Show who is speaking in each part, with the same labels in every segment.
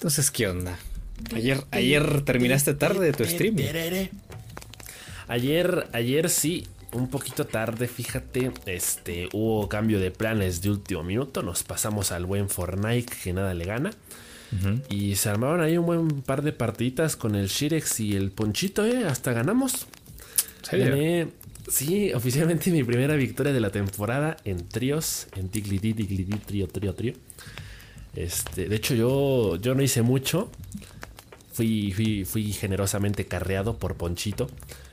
Speaker 1: Entonces, ¿qué onda? Ayer, ayer terminaste tarde tu stream.
Speaker 2: Ayer, ayer sí, un poquito tarde, fíjate, este, hubo cambio de planes de último minuto, nos pasamos al buen Fortnite que nada le gana. Y se armaron ahí un buen par de partiditas con el Shirex y el Ponchito, ¿eh? Hasta ganamos. Gané, sí, oficialmente mi primera victoria de la temporada en tríos, en Diglity, Diglity, trío, trío, trío. Este, de hecho, yo, yo no hice mucho. Fui, fui, fui generosamente carreado por Ponchito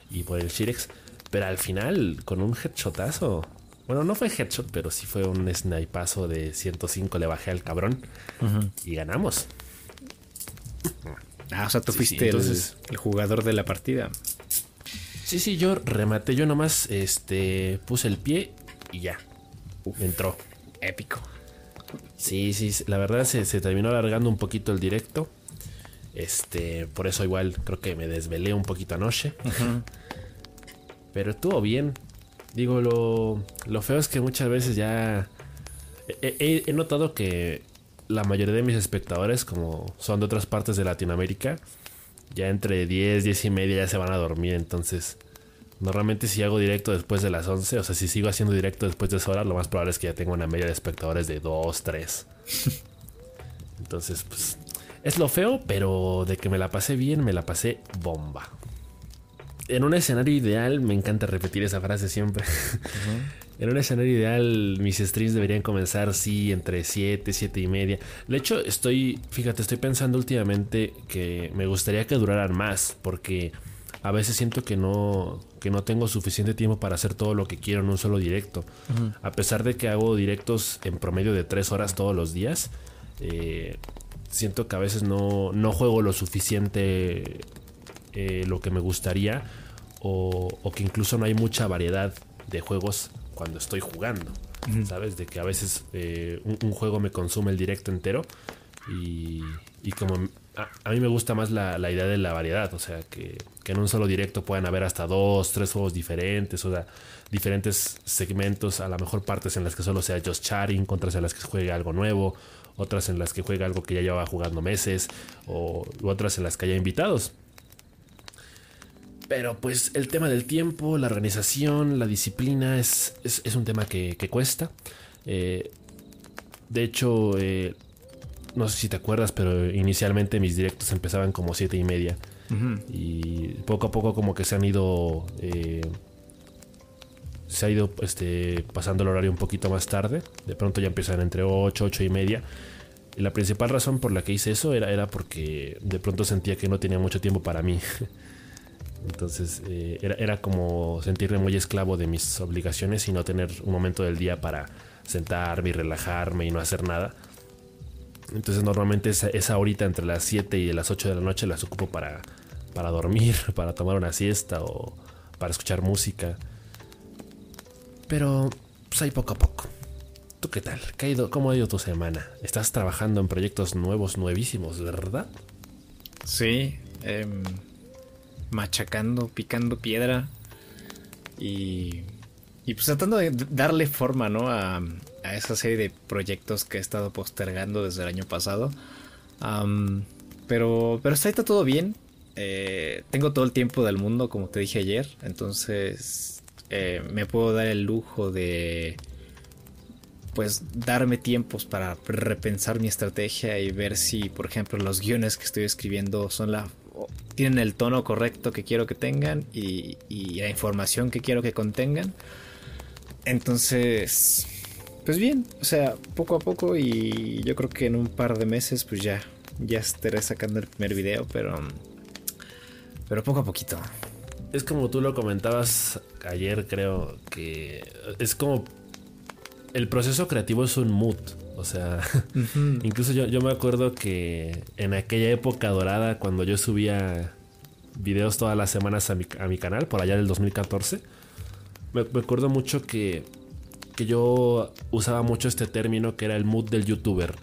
Speaker 2: y por el Shirex. Pero al final, con un headshotazo. Bueno, no fue headshot, pero sí fue un snipazo de 105. Le bajé al cabrón y ganamos.
Speaker 1: Ah, o sea, tú fuiste el, jugador de la partida.
Speaker 2: Sí, sí, yo rematé. Yo nomás este, puse el pie y ya. entró.
Speaker 1: Épico.
Speaker 2: Sí, sí, la verdad se, terminó alargando un poquito el directo. Este, por eso igual creo que me desvelé un poquito anoche. Pero estuvo bien. Digo, lo, lo feo es que muchas veces ya... He, notado que la mayoría de mis espectadores, como son de otras partes de Latinoamérica, ya entre 10, 10 y media ya se van a dormir. Entonces, normalmente si hago directo después de las 11, o sea, si sigo haciendo directo después de esa hora, lo más probable es que ya tenga una media de espectadores de 2, 3. Entonces, pues, es lo feo, pero de que me la pasé bien, me la pasé bomba en un escenario ideal, me encanta repetir esa frase siempre. En un escenario ideal, mis streams deberían comenzar, sí, entre 7, 7 y media. De hecho, estoy, fíjate, estoy pensando últimamente que me gustaría que duraran más, porque a veces siento que no, que no tengo suficiente tiempo para hacer todo lo que quiero en un solo directo. A pesar de que hago directos en promedio de 3 horas todos los días, eh, siento que a veces no, no juego lo suficiente eh, lo que me gustaría o, que incluso no hay mucha variedad de juegos cuando estoy jugando. ¿Sabes? De que a veces eh, un, juego me consume el directo entero y, como a, mí me gusta más la, idea de la variedad, o sea, que, en un solo directo puedan haber hasta dos, tres juegos diferentes, o sea, diferentes segmentos, a lo mejor partes en las que solo sea just chatting, otras en las que juegue algo nuevo, otras en las que juegue algo que ya lleva jugando meses, o otras en las que haya invitados. Pero pues el tema del tiempo, la organización, la disciplina es, es, un tema que, cuesta. Eh, de hecho, eh, no sé si te acuerdas, pero inicialmente mis directos empezaban como siete y media. Y poco a poco como que se han ido... Eh, se ha ido este, pasando el horario un poquito más tarde. De pronto ya empiezan entre 8, 8 y media. Y la principal razón por la que hice eso era, era porque de pronto sentía que no tenía mucho tiempo para mí. Entonces eh, era, como sentirme muy esclavo de mis obligaciones y no tener un momento del día para sentarme y relajarme y no hacer nada. Entonces normalmente esa, horita entre las 7 y las 8 de la noche las ocupo para, para dormir, para tomar una siesta o para escuchar música. Pero pues ahí poco a poco. ¿Tú qué tal? ¿Qué ha ido, ¿Cómo ha ido tu semana? Estás trabajando en proyectos nuevos, nuevísimos, ¿verdad?
Speaker 1: Sí. Eh, machacando, picando piedra y, y pues tratando de darle forma, ¿no? A, esa serie de proyectos que he estado postergando desde el año pasado. pero, pero está todo bien. Eh, tengo todo el tiempo del mundo, como te dije ayer. Entonces eh, me puedo dar el lujo de pues darme tiempos para repensar mi estrategia y ver si, por ejemplo, los guiones que estoy escribiendo son la tienen el tono correcto que quiero que tengan y, la información que quiero que contengan. Entonces, pues bien, o sea, poco a poco y yo creo que en un par de meses pues ya, ya estaré sacando el primer video, pero, pero poco a poquito.
Speaker 2: Es como tú lo comentabas ayer, creo que es como el proceso creativo es un mood. O sea, incluso yo, me acuerdo que en aquella época dorada, cuando yo subía videos todas las semanas a mi, canal, por allá del 2014, me, acuerdo mucho que, que yo usaba mucho este término que era el mood del youtuber.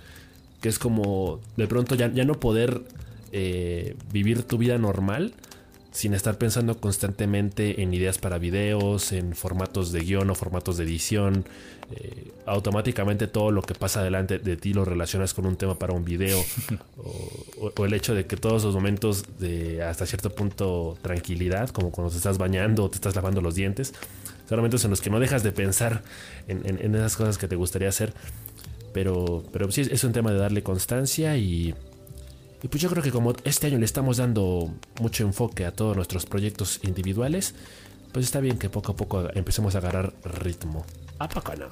Speaker 2: Que es como de pronto ya, ya no poder eh, vivir tu vida normal sin estar pensando constantemente en ideas para videos, en formatos de guion o formatos de edición. Eh, automáticamente todo lo que pasa delante de ti lo relacionas con un tema para un video. o, el hecho de que todos los momentos de hasta cierto punto tranquilidad, como cuando te estás bañando o te estás lavando los dientes, son momentos en los que no dejas de pensar en, esas cosas que te gustaría hacer. Pero, pero sí, es un tema de darle constancia y y pues yo creo que como este año le estamos dando mucho enfoque a todos nuestros proyectos individuales, pues está bien que poco a poco empecemos a agarrar ritmo. ¿A poco no?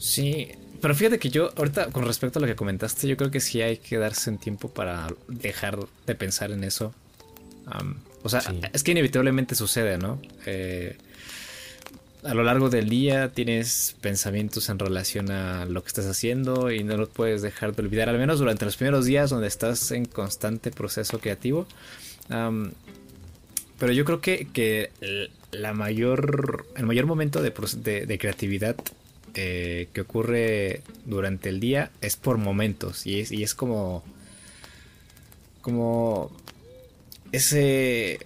Speaker 1: Sí, pero fíjate que yo, ahorita con respecto a lo que comentaste, yo creo que sí hay que darse un tiempo para dejar de pensar en eso. o sea, es que inevitablemente sucede, ¿no? Eh, a lo largo del día tienes pensamientos en relación a lo que estás haciendo y no los puedes dejar de olvidar, al menos durante los primeros días donde estás en constante proceso creativo. pero yo creo que, la mayor, el mayor momento de, creatividad eh, que ocurre durante el día es por momentos y es, y es como, como ese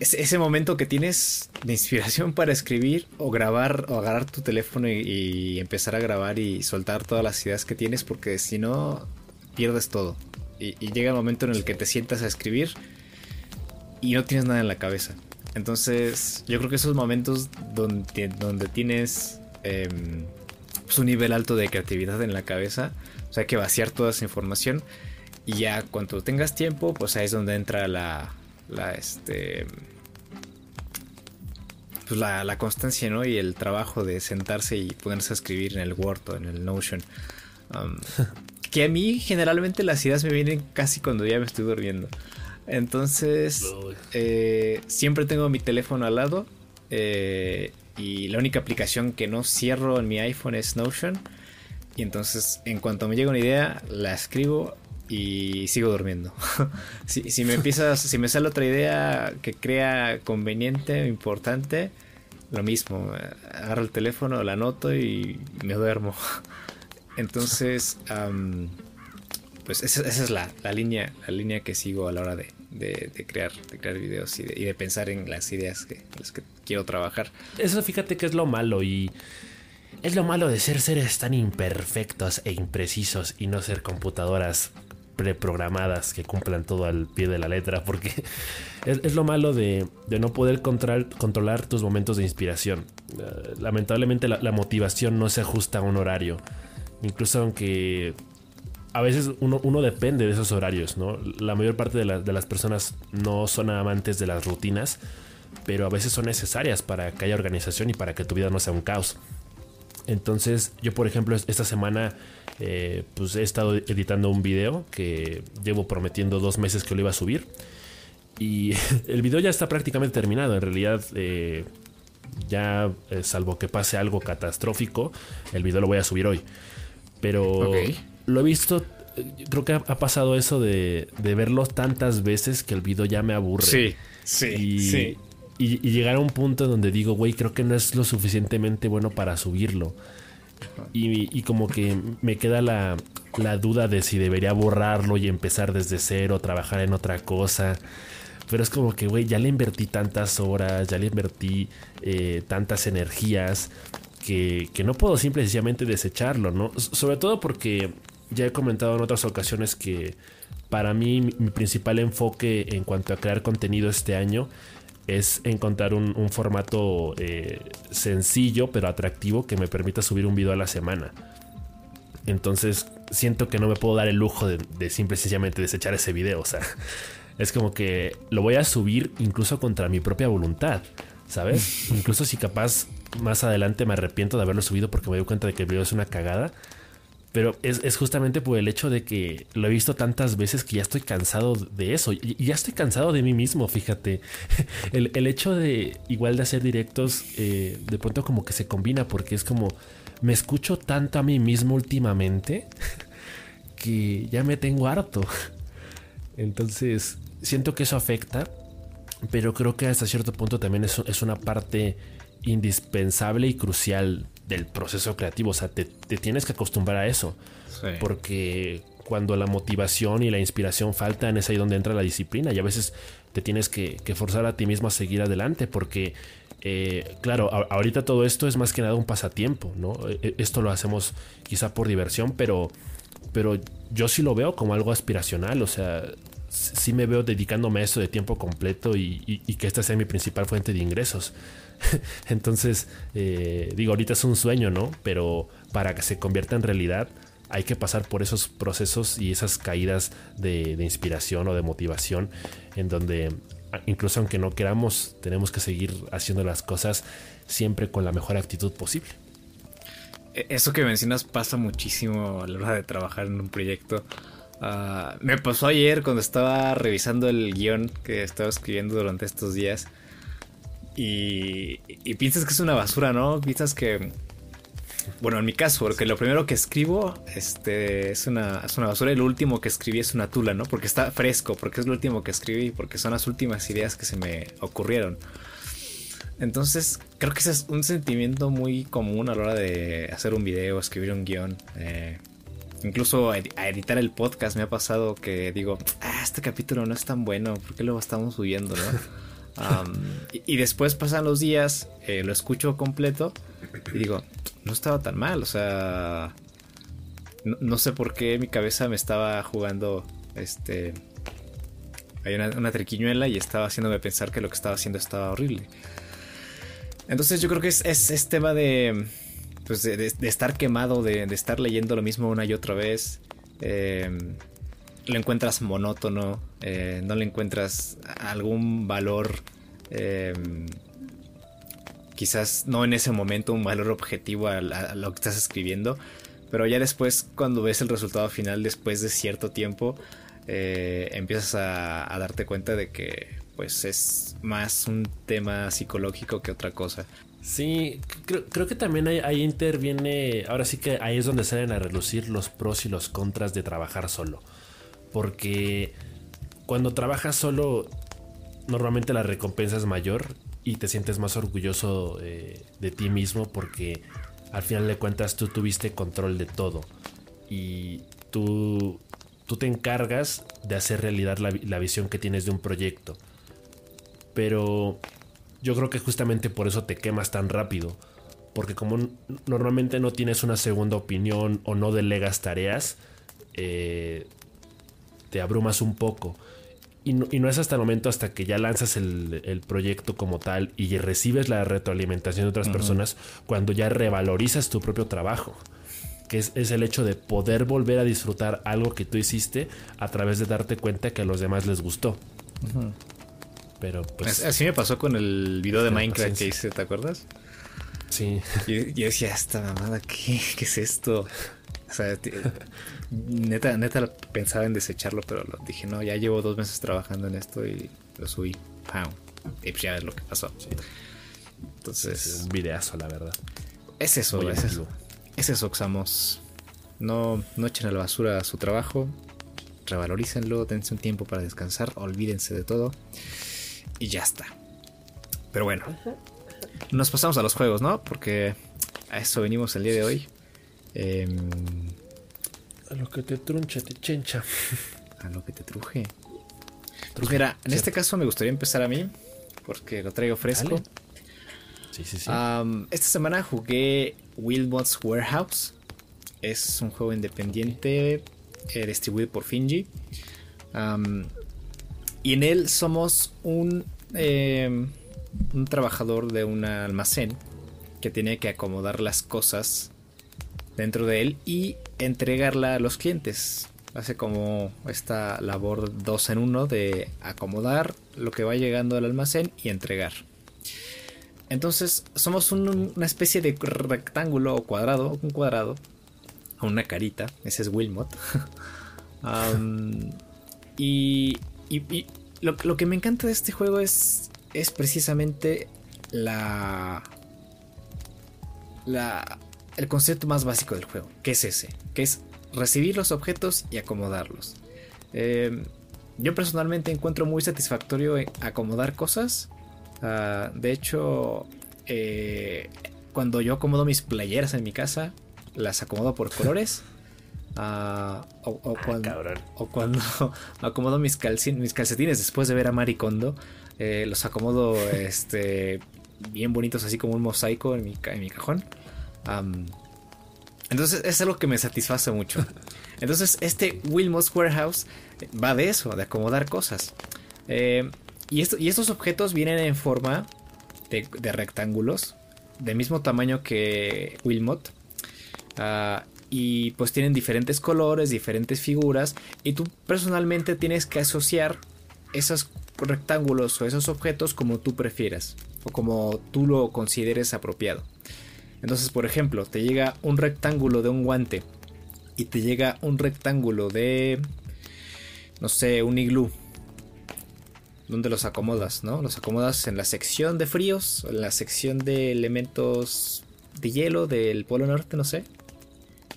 Speaker 1: ese, momento que tienes de inspiración para escribir o grabar o agarrar tu teléfono y, empezar a grabar y soltar todas las ideas que tienes porque si no pierdes todo. Y, llega el momento en el que te sientas a escribir y no tienes nada en la cabeza. Entonces yo creo que esos momentos donde, donde tienes em, pues, un nivel alto de creatividad en la cabeza o sea hay que vaciar toda esa información y ya cuando tengas tiempo pues ahí es donde entra la la este pues la, constancia ¿no? y el trabajo de sentarse y ponerse a escribir en el Word o en el Notion. Um, que a mí generalmente las ideas me vienen casi cuando ya me estoy durmiendo. Entonces, eh, siempre tengo mi teléfono al lado. Eh, y la única aplicación que no cierro en mi iPhone es Notion. Y entonces, en cuanto me llega una idea, la escribo y sigo durmiendo. si, me empiezas, si me sale otra idea que crea conveniente, importante, lo mismo, agarro el teléfono, la anoto y me duermo. Entonces, pues esa, es la, línea, la línea que sigo a la hora de, crear, de crear videos y de, pensar en las ideas que, las que quiero trabajar.
Speaker 2: Eso fíjate que es lo malo y es lo malo de ser seres tan imperfectos e imprecisos y no ser computadoras preprogramadas que cumplan todo al pie de la letra, porque es, lo malo de, no poder controlar tus momentos de inspiración. Eh, lamentablemente la, motivación no se ajusta a un horario, incluso aunque a veces uno, depende de esos horarios, ¿no? La mayor parte de, de las personas no son amantes de las rutinas, pero a veces son necesarias para que haya organización y para que tu vida no sea un caos. Entonces, yo por ejemplo, esta semana eh, pues he estado editando un video que llevo prometiendo dos meses que lo iba a subir. Y el video ya está prácticamente terminado. En realidad, eh, ya eh, salvo que pase algo catastrófico, el video lo voy a subir hoy. Pero lo he visto, creo que ha, pasado eso de, verlo tantas veces que el video ya me aburre.
Speaker 1: Sí, sí, sí.
Speaker 2: Y, y, llegar a un punto donde digo, güey, creo que no es lo suficientemente bueno para subirlo. Y, como que me queda la, duda de si debería borrarlo y empezar desde cero, trabajar en otra cosa. Pero es como que, güey, ya le invertí tantas horas, ya le invertí eh, tantas energías que, no puedo simple y sencillamente desecharlo, ¿no? Sobre todo porque ya he comentado en otras ocasiones que para mí mi principal enfoque en cuanto a crear contenido este año es encontrar un, formato eh, sencillo pero atractivo que me permita subir un video a la semana. Entonces siento que no me puedo dar el lujo de, de simple y sencillamente desechar ese video. O sea, es como que lo voy a subir incluso contra mi propia voluntad. ¿Sabes? incluso si capaz más adelante me arrepiento de haberlo subido porque me doy cuenta de que el video es una cagada pero es, justamente por el hecho de que lo he visto tantas veces que ya estoy cansado de eso. Y ya estoy cansado de mí mismo, fíjate. El, hecho de igual de hacer directos, eh, de pronto como que se combina porque es como, me escucho tanto a mí mismo últimamente que ya me tengo harto. Entonces, siento que eso afecta, pero creo que hasta cierto punto también es, es una parte indispensable y crucial del proceso creativo. O sea, te, tienes que acostumbrar a eso. Porque cuando la motivación y la inspiración faltan es ahí donde entra la disciplina y a veces te tienes que, forzar a ti mismo a seguir adelante porque eh, claro, ahorita todo esto es más que nada un pasatiempo, ¿no? E, e, esto lo hacemos quizá por diversión, pero, pero yo sí lo veo como algo aspiracional, o sea, sí me veo dedicándome a esto de tiempo completo y, que esta sea mi principal fuente de ingresos. Entonces, eh, digo, ahorita es un sueño, ¿no? Pero para que se convierta en realidad, hay que pasar por esos procesos y esas caídas de, inspiración o de motivación en donde incluso aunque no queramos, tenemos que seguir haciendo las cosas siempre con la mejor actitud posible.
Speaker 1: E, eso que mencionas pasa muchísimo a la hora de trabajar en un proyecto. Ah, me pasó ayer cuando estaba revisando el guion que estaba escribiendo durante estos días. Y, y piensas que es una basura, ¿no? Piensas que bueno, en mi caso, porque lo primero que escribo este, es, una, es una basura y lo último que escribí es una tula, ¿no? Porque está fresco, porque es lo último que escribí, porque son las últimas ideas que se me ocurrieron. Entonces, creo que ese es un sentimiento muy común a la hora de hacer un video, escribir un guion. Eh, incluso a editar el podcast me ha pasado que digo, ah, este capítulo no es tan bueno, ¿por qué lo estamos subiendo, no? y, después pasan los días, eh, lo escucho completo y digo, no estaba tan mal, o sea, no, sé por qué mi cabeza me estaba jugando, este, hay una, una, triquiñuela y estaba haciéndome pensar que lo que estaba haciendo estaba horrible. Entonces yo creo que es, es, tema de, pues de, estar quemado, de, estar leyendo lo mismo una y otra vez. Em, lo encuentras monótono, eh, no le encuentras algún valor em, quizás no en ese momento un valor objetivo a, lo que estás escribiendo, pero ya después cuando ves el resultado final después de cierto tiempo, eh, empiezas a, darte cuenta de que pues es más un tema psicológico que otra cosa.
Speaker 2: Sí, creo, que también ahí, interviene, ahora sí que ahí es donde salen a relucir los pros y los contras de trabajar solo. Porque cuando trabajas solo, normalmente la recompensa es mayor y te sientes más orgulloso eh, de ti mismo porque al final de cuentas tú tuviste control de todo y tú, tú te encargas de hacer realidad la, la visión que tienes de un proyecto. Pero yo creo que justamente por eso te quemas tan rápido. Porque como normalmente no tienes una segunda opinión o no delegas tareas, eh, te abrumas un poco. Y no, es hasta el momento, hasta que ya lanzas el, proyecto como tal y recibes la retroalimentación de otras personas, cuando ya revalorizas tu propio trabajo. Que es, el hecho de poder volver a disfrutar algo que tú hiciste a través de darte cuenta que a los demás les gustó. Pero pues.
Speaker 1: Así me pasó con el video de Minecraft que hice, ¿te acuerdas?
Speaker 2: Sí.
Speaker 1: Yo decía, esta mamada, ¿qué, ¿qué es esto? O sea, neta, neta pensaba en desecharlo, pero lo dije, no, ya llevo dos meses trabajando en esto y lo subí. ¡Pam! Y pues ya ves lo que pasó.
Speaker 2: Entonces. un videazo, la verdad.
Speaker 1: Es eso, es eso. Es eso, Xamos. No, no echen a la basura su trabajo. Revalorícenlo, dense un tiempo para descansar, olvídense de todo. Y ya está. Pero bueno, nos pasamos a los juegos, ¿no? Porque a eso venimos el día de hoy. Em,
Speaker 2: a lo que te truncha, te chencha.
Speaker 1: A lo que te truje. Pues mira, en este caso me gustaría empezar a mí, porque lo traigo fresco. Sí, sí, sí. esta semana jugué Wildbots Warehouse. Es un juego independiente eh, distribuido por Finji. Y en él somos un, em, un trabajador de un almacén que tiene que acomodar las cosas dentro de él y entregarla a los clientes. Hace como esta labor dos en uno de acomodar lo que va llegando al almacén y entregar. Entonces somos una especie de rectángulo o cuadrado, un cuadrado, una carita, ese es Wilmot. y, lo, lo, que me encanta de este juego es, es precisamente la, la, el concepto más básico del juego, que es ese, que es recibir los objetos y acomodarlos. Em, yo personalmente encuentro muy satisfactorio acomodar cosas. Ah, de hecho, eh, cuando yo acomodo mis playeras en mi casa, las acomodo por colores. Ah, o, cuando, o, cuando, acomodo mis, mis calcetines después de ver a Maricondo, eh, los acomodo este, bien bonitos, así como un mosaico en mi, en mi cajón. entonces es algo que me satisface mucho. Entonces este Wilmos Warehouse va de eso, de acomodar cosas. Eh, y, esto, y, estos objetos vienen en forma de, rectángulos, del mismo tamaño que Wilmot. Ah, y pues tienen diferentes colores, diferentes figuras y tú personalmente tienes que asociar esos rectángulos o esos objetos como tú prefieras o como tú lo consideres apropiado. Entonces, por ejemplo, te llega un rectángulo de un guante y te llega un rectángulo de no sé, un iglú. ¿Dónde los acomodas, no? Los acomodas en la sección de fríos, en la sección de elementos de hielo del Polo Norte, no sé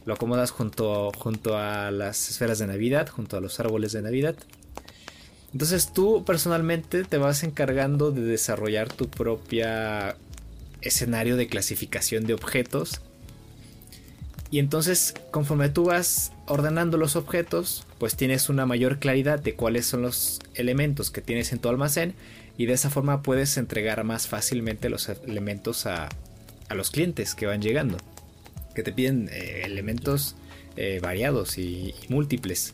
Speaker 1: lo acomodas junto, junto a las esferas de Navidad, junto a los árboles de Navidad. Entonces tú personalmente te vas encargando de desarrollar tu propia escenario de clasificación de objetos. Y entonces conforme tú vas ordenando los objetos, pues tienes una mayor claridad de cuáles son los elementos que tienes en tu almacén y de esa forma puedes entregar más fácilmente los elementos a, a los clientes que van llegando que te piden eh, elementos eh, variados y, múltiples.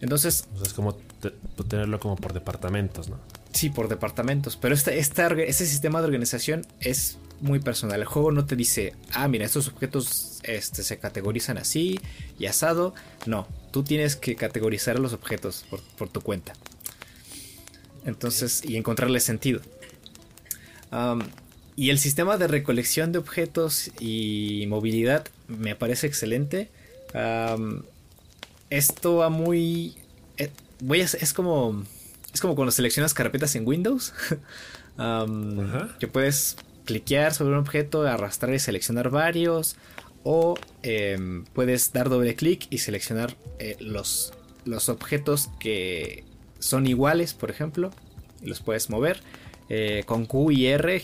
Speaker 1: Entonces...
Speaker 2: es como tenerlo como por departamentos, ¿no?
Speaker 1: Sí, por departamentos. Pero este, este, sistema de organización es muy personal. El juego no te dice, ah, mira, estos objetos este, se categorizan así y asado. No, tú tienes que categorizar los objetos por, tu cuenta. Entonces, y encontrarle sentido. Y el sistema de recolección de objetos y movilidad me parece excelente. esto va muy... Eh, voy es como... Es como cuando seleccionas carpetas en Windows. que puedes cliquear sobre un objeto, arrastrar y seleccionar varios. O em, puedes dar doble clic y seleccionar eh, los, los objetos que son iguales, por ejemplo. Y los puedes mover. Eh, con Q y R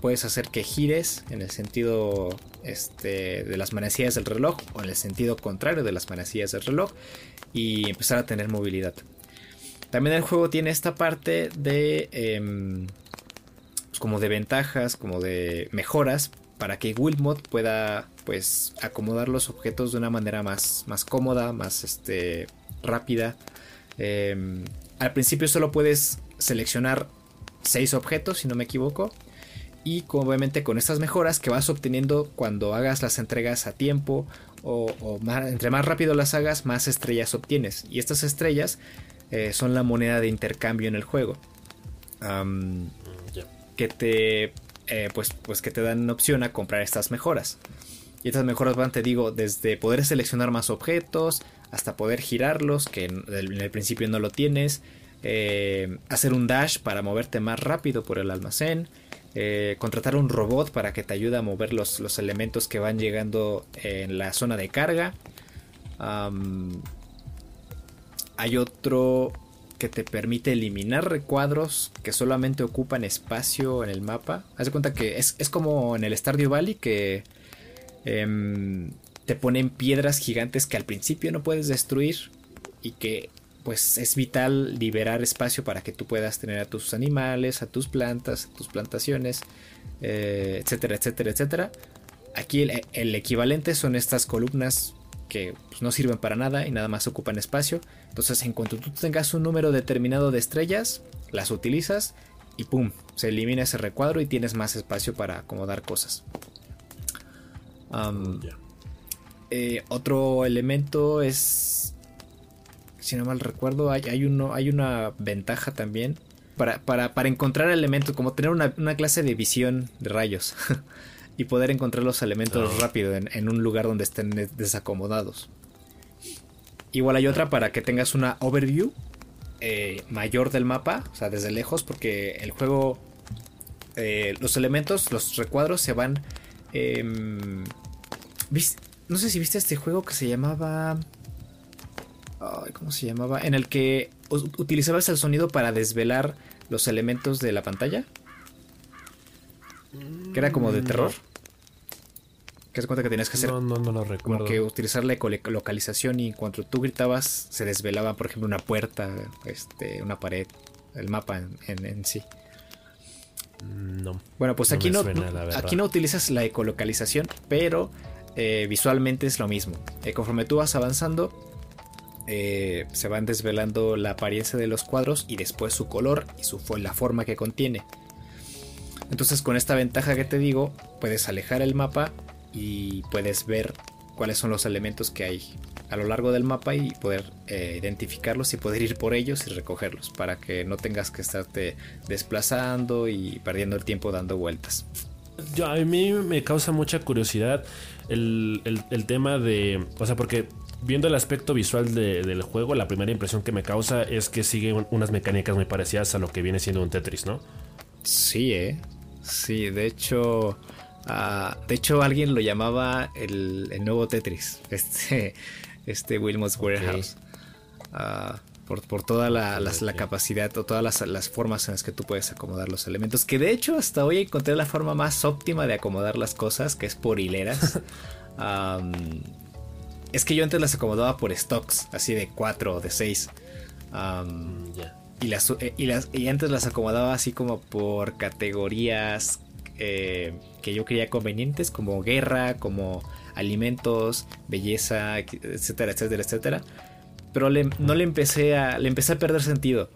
Speaker 1: puedes hacer que gires en el sentido este, de las manecillas del reloj o en el sentido contrario de las manecillas del reloj y empezar a tener movilidad. También el juego tiene esta parte de em, pues como de ventajas, como de mejoras para que Wilmot pueda pues acomodar los objetos de una manera más, más cómoda, más este, rápida. Em, al principio solo puedes seleccionar seis objetos, si no me equivoco. Y obviamente con estas mejoras que vas obteniendo cuando hagas las entregas a tiempo o, entre más rápido las hagas, más estrellas obtienes. Y estas estrellas eh, son la moneda de intercambio en el juego. Que te eh, pues, pues que te dan opción a comprar estas mejoras. Y estas mejoras van, te digo, desde poder seleccionar más objetos hasta poder girarlos, que en el principio no lo tienes, eh, hacer un dash para moverte más rápido por el almacén, eh, contratar un robot para que te ayude a mover los, elementos que van llegando en la zona de carga. hay otro que te permite eliminar recuadros que solamente ocupan espacio en el mapa. Haz de cuenta que es, como en el Stardew Valley que em, te ponen piedras gigantes que al principio no puedes destruir y que pues es vital liberar espacio para que tú puedas tener a tus animales, a tus plantas, a tus plantaciones, eh, etcétera, etcétera, etcétera. Aquí el, equivalente son estas columnas que pues, no sirven para nada y nada más ocupan espacio. Entonces, en cuanto tú tengas un número determinado de estrellas, las utilizas y pum, se elimina ese recuadro y tienes más espacio para acomodar cosas. Eh, otro elemento es si no mal recuerdo, hay, uno, hay una ventaja también para, para, encontrar elementos, como tener una, clase de visión de rayos y poder encontrar los elementos rápido en, un lugar donde estén desacomodados. Igual hay otra para que tengas una overview eh, mayor del mapa, o sea, desde lejos, porque el juego, eh, los elementos, los recuadros se van... Em, no sé si viste este juego que se llamaba... ¿Cómo se llamaba? En el que utilizabas el sonido para desvelar los elementos de la pantalla. Que era como de terror. Que se cuenta que tenías que hacer.
Speaker 2: No, no, no lo recuerdo.
Speaker 1: Como que utilizar la localización y cuando tú gritabas se desvelaba, por ejemplo, una puerta, este, una pared, el mapa en, en, sí.
Speaker 2: No.
Speaker 1: Bueno, pues aquí no, aquí no utilizas la ecolocalización, pero eh, visualmente es lo mismo. Eh, conforme tú vas avanzando, eh, se van desvelando la apariencia de los cuadros y después su color y su, la forma que contiene. Entonces con esta ventaja que te digo, puedes alejar el mapa y puedes ver cuáles son los elementos que hay a lo largo del mapa y poder eh, identificarlos y poder ir por ellos y recogerlos para que no tengas que estarte desplazando y perdiendo el tiempo dando vueltas.
Speaker 2: Yo, a mí me causa mucha curiosidad el, tema de, o sea, porque viendo el aspecto visual del juego, la primera impresión que me causa es que sigue unas mecánicas muy parecidas a lo que viene siendo un Tetris, ¿no?
Speaker 1: Sí, eh. Sí, de hecho, ah, de hecho alguien lo llamaba el, nuevo Tetris, este, este Wilmot's Warehouse. Ah, por, por, toda la, capacidad o todas las, formas en las que tú puedes acomodar los elementos. Que de hecho hasta hoy encontré la forma más óptima de acomodar las cosas, que es por hileras. es que yo antes las acomodaba por stocks, así de 4 o de 6. Y, las, eh, y, las, y antes las acomodaba así como por categorías eh, que yo creía convenientes, como guerra, como alimentos, belleza, etcétera, etcétera, etcétera. Pero no le empecé a. Le empecé a perder sentido.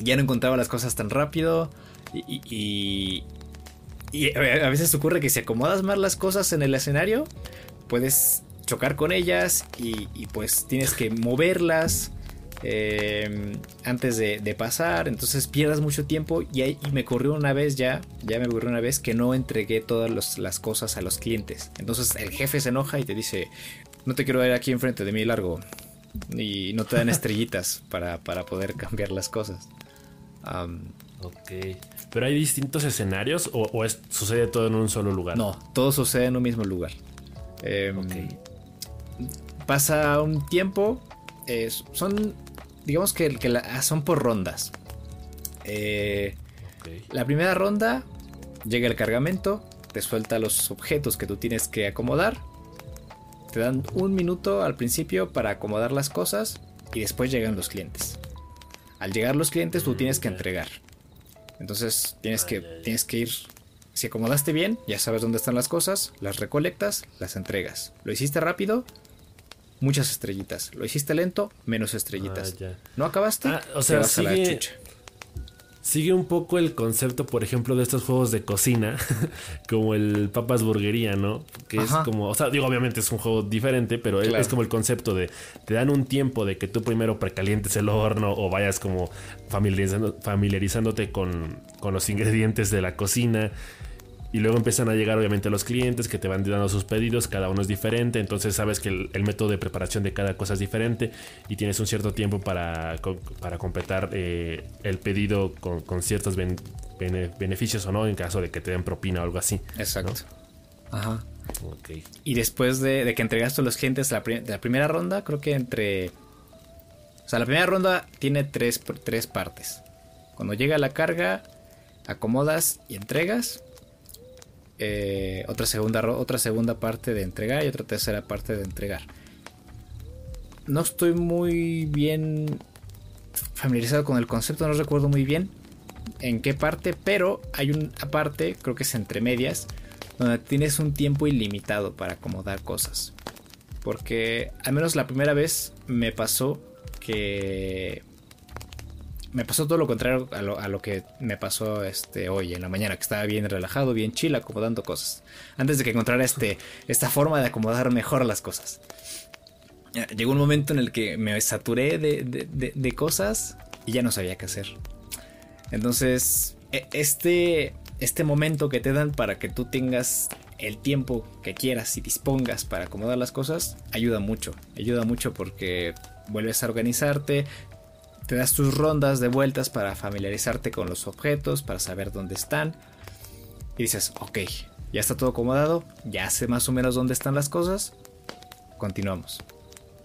Speaker 1: Ya no encontraba las cosas tan rápido. Y. y, a veces ocurre que si acomodas más las cosas en el escenario, puedes chocar con ellas y, y pues tienes que moverlas eh, antes de, pasar, entonces pierdas mucho tiempo y, me ocurrió una vez ya, ya me ocurrió una vez que no entregué todas las cosas a los clientes. Entonces el jefe se enoja y te dice, no te quiero ver aquí enfrente de mí largo y no te dan estrellitas para, poder cambiar las cosas.
Speaker 2: ok. ¿Pero hay distintos escenarios o, sucede todo en un solo lugar?
Speaker 1: No, todo sucede en un mismo lugar. Em, pasa un tiempo, son digamos que, que ah, son por rondas. Eh, la primera ronda llega el cargamento, te suelta los objetos que tú tienes que acomodar. Te dan un minuto al principio para acomodar las cosas y después llegan los clientes. Al llegar los clientes tú tienes que entregar. Entonces tienes que, tienes que ir. Si acomodaste bien, ya sabes dónde están las cosas, las recolectas, las entregas. Lo hiciste rápido, muchas estrellitas. Lo hiciste lento, menos estrellitas. Ah, ¿No acabaste? Ah,
Speaker 2: o sea, sigue, sigue un poco el concepto, por ejemplo, de estos juegos de cocina, como el Papas Burguería, ¿no? Que es como, o sea, digo, obviamente es un juego diferente, pero es como el concepto de, te dan un tiempo de que tú primero precalientes el horno o vayas como familiarizándote con, con los ingredientes de la cocina y luego empiezan a llegar obviamente los clientes que te van dando sus pedidos, cada uno es diferente, entonces sabes que el, método de preparación de cada cosa es diferente y tienes un cierto tiempo para, para completar eh, el pedido con, ciertos beneficios o no, en caso de que te den propina o algo así.
Speaker 1: Exacto. Ajá. Y después de, que entregaste a los clientes la, la, primera ronda, creo que entre... O sea, la primera ronda tiene tres, tres partes. Cuando llega la carga, acomodas y entregas eh, otra, segunda, otra segunda parte de entregar y otra tercera parte de entregar. No estoy muy bien familiarizado con el concepto, no recuerdo muy bien en qué parte, pero hay una parte, creo que es entre medias, donde tienes un tiempo ilimitado para acomodar cosas. Porque al menos la primera vez me pasó que me pasó todo lo contrario a lo, que me pasó este hoy en la mañana, que estaba bien relajado, bien chill, acomodando cosas. Antes de que encontrara este, esta forma de acomodar mejor las cosas. Llegó un momento en el que me saturé de, cosas y ya no sabía qué hacer. Entonces, e, este, este momento que te dan para que tú tengas el tiempo que quieras y dispongas para acomodar las cosas, ayuda mucho. Ayuda mucho porque vuelves a organizarte, te das tus rondas de vueltas para familiarizarte con los objetos, para saber dónde están. Y dices, ok, ya está todo acomodado, ya sé más o menos dónde están las cosas. Continuamos.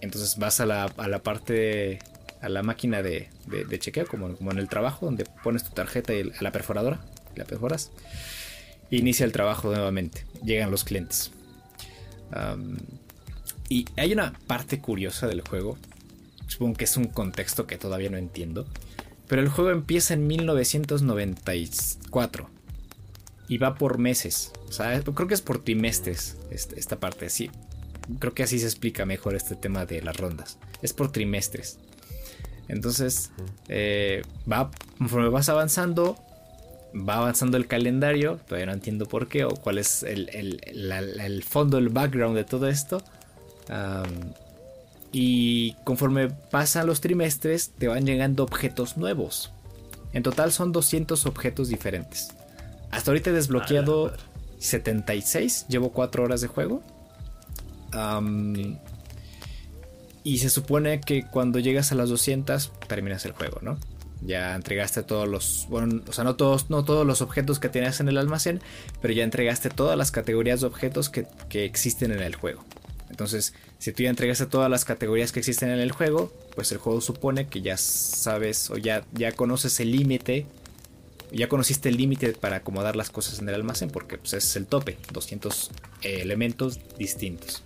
Speaker 1: Entonces vas a la, a la parte, a la máquina de, de, chequeo, como, como, en el trabajo, donde pones tu tarjeta y a la perforadora, la perforas. inicia el trabajo nuevamente. Llegan los clientes. y hay una parte curiosa del juego. Supongo que es un contexto que todavía no entiendo. Pero el juego empieza en 1994. Y va por meses. O sea, creo que es por trimestres este, esta parte. Sí, creo que así se explica mejor este tema de las rondas. Es por trimestres. Entonces, eh, va, conforme vas avanzando, va avanzando el calendario. Todavía no entiendo por qué o cuál es el, fondo, el background de todo esto. Y conforme pasan los trimestres, te van llegando objetos nuevos. En total son 200 objetos diferentes. Hasta ahorita he desbloqueado 76. Llevo 4 horas de juego. Y se supone que cuando llegas a las 200 terminas el juego, ¿no? Ya entregaste todos los, bueno, o sea, no todos, no todos los objetos que tenías en el almacén, pero ya entregaste todas las categorías de objetos que, existen en el juego. Entonces, si tú ya entregaste todas las categorías que existen en el juego, pues el juego supone que ya sabes o ya, ya conoces el límite, ya conociste el límite para acomodar las cosas en el almacén, porque pues, es el tope, 200 elementos distintos.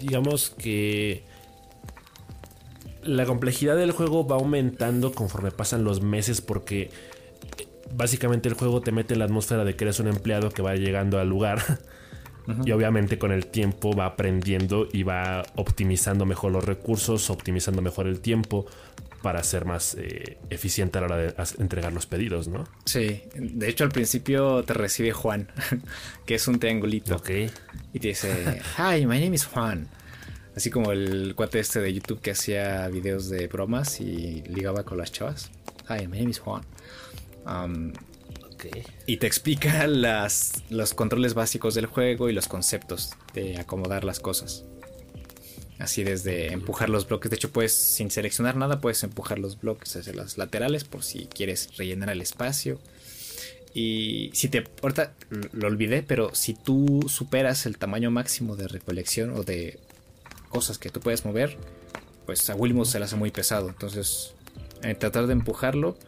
Speaker 2: Digamos que la complejidad del juego va aumentando conforme pasan los meses porque básicamente el juego te mete en la atmósfera de que eres un empleado que va llegando al lugar y obviamente con el tiempo va aprendiendo y va optimizando mejor los recursos, optimizando mejor el tiempo para ser más eh, eficiente a la hora de entregar los pedidos, ¿no?
Speaker 1: Sí, de hecho al principio te recibe Juan, que es un triangulito.
Speaker 2: Ok.
Speaker 1: Y te dice, Hi, my name is Juan. Así como el cuate este de YouTube que hacía videos de bromas y ligaba con las chavas. Hi, my name is Juan. Um, y te explica los controles básicos del juego y los conceptos de acomodar las cosas. Así desde empujar los bloques. De hecho, puedes, sin seleccionar nada, puedes empujar los bloques hacia las laterales por si quieres rellenar el espacio. Y si te. Ahorita lo olvidé, pero si tú superas el tamaño máximo de recolección o de cosas que tú puedes mover, pues a Wilmot se le hace muy pesado. Entonces, en tratar de empujarlo,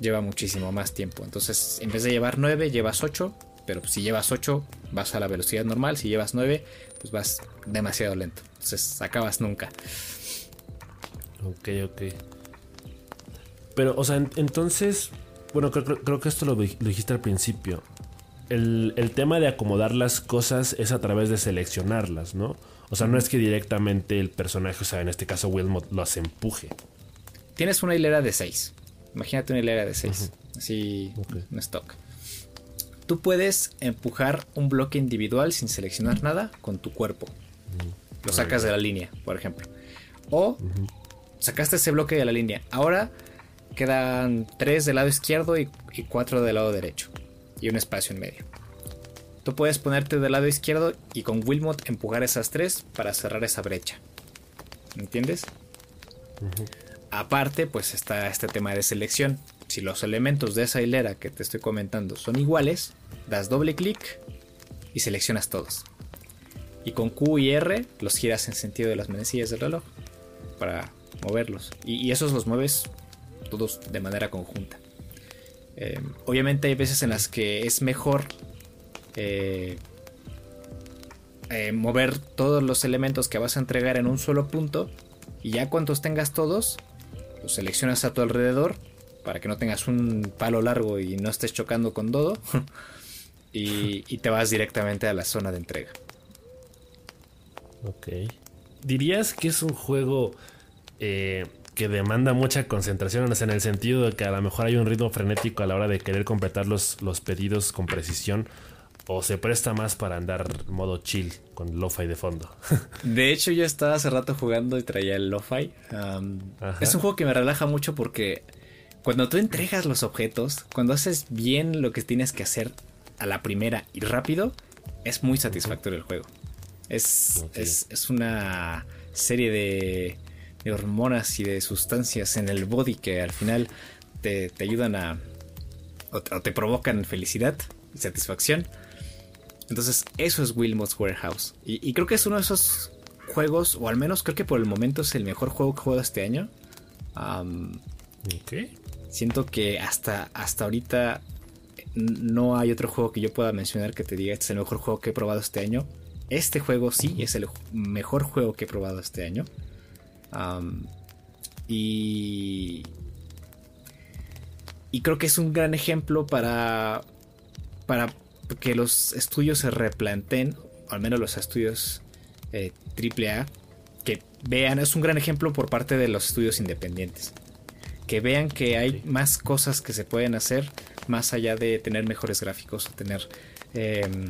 Speaker 1: lleva muchísimo más tiempo. Entonces, en vez de llevar 9, llevas 8. Pero si llevas 8, vas a la velocidad normal. Si llevas 9, pues vas demasiado lento. Entonces, acabas nunca.
Speaker 2: Ok, ok. Pero, o sea, entonces, bueno, creo, que esto lo, dijiste al principio. El, el, tema de acomodar las cosas es a través de seleccionarlas, ¿no? O sea, no es que directamente el personaje, o sea, en este caso Wilmot, los empuje.
Speaker 1: Tienes una hilera de 6. Imagínate una hilera de 6. Así, un stock. Tú puedes empujar un bloque individual sin seleccionar nada con tu cuerpo. Lo sacas de la línea, por ejemplo. O sacaste ese bloque de la línea. Ahora quedan 3 del lado izquierdo y 4 del lado derecho. Y un espacio en medio. Tú puedes ponerte del lado izquierdo y con Wilmot empujar esas tres para cerrar esa brecha. ¿Entiendes? Aparte, pues está este tema de selección. Si los elementos de esa hilera que te estoy comentando son iguales, das doble clic y seleccionas todos. Y con Q y R los giras en sentido de las manecillas del reloj para moverlos. Y, esos los mueves todos de manera conjunta. Eh, obviamente hay veces en las que es mejor eh, eh, mover todos los elementos que vas a entregar en un solo punto y ya cuantos tengas todos, los seleccionas a tu alrededor para que no tengas un palo largo y no estés chocando con todo y, te vas directamente a la zona de entrega.
Speaker 2: Ok. ¿Dirías que es un juego eh, que demanda mucha concentración? en el sentido de que a lo mejor hay un ritmo frenético a la hora de querer completar los, los pedidos con precisión o se presta más para andar modo chill con lo-fi de fondo.
Speaker 1: de hecho, yo estaba hace rato jugando y traía el lo-fi. es un juego que me relaja mucho porque cuando tú entregas los objetos, cuando haces bien lo que tienes que hacer a la primera y rápido, es muy satisfactorio el juego. Es, es, una serie de, hormonas y de sustancias en el body que al final te, ayudan a. o te provocan felicidad y satisfacción. Entonces, eso es Wilmot's Warehouse. Y, creo que es uno de esos juegos, o al menos creo que por el momento es el mejor juego que he jugado este año.
Speaker 2: ok.
Speaker 1: Siento que hasta, hasta ahorita no hay otro juego que yo pueda mencionar que te diga este es el mejor juego que he probado este año. Este juego sí es el mejor juego que he probado este año. y. Y creo que es un gran ejemplo para. Para que los estudios se replanteen, al menos los estudios eh, AAA, que vean, es un gran ejemplo por parte de los estudios independientes. Que vean que hay más cosas que se pueden hacer más allá de tener mejores gráficos o tener em,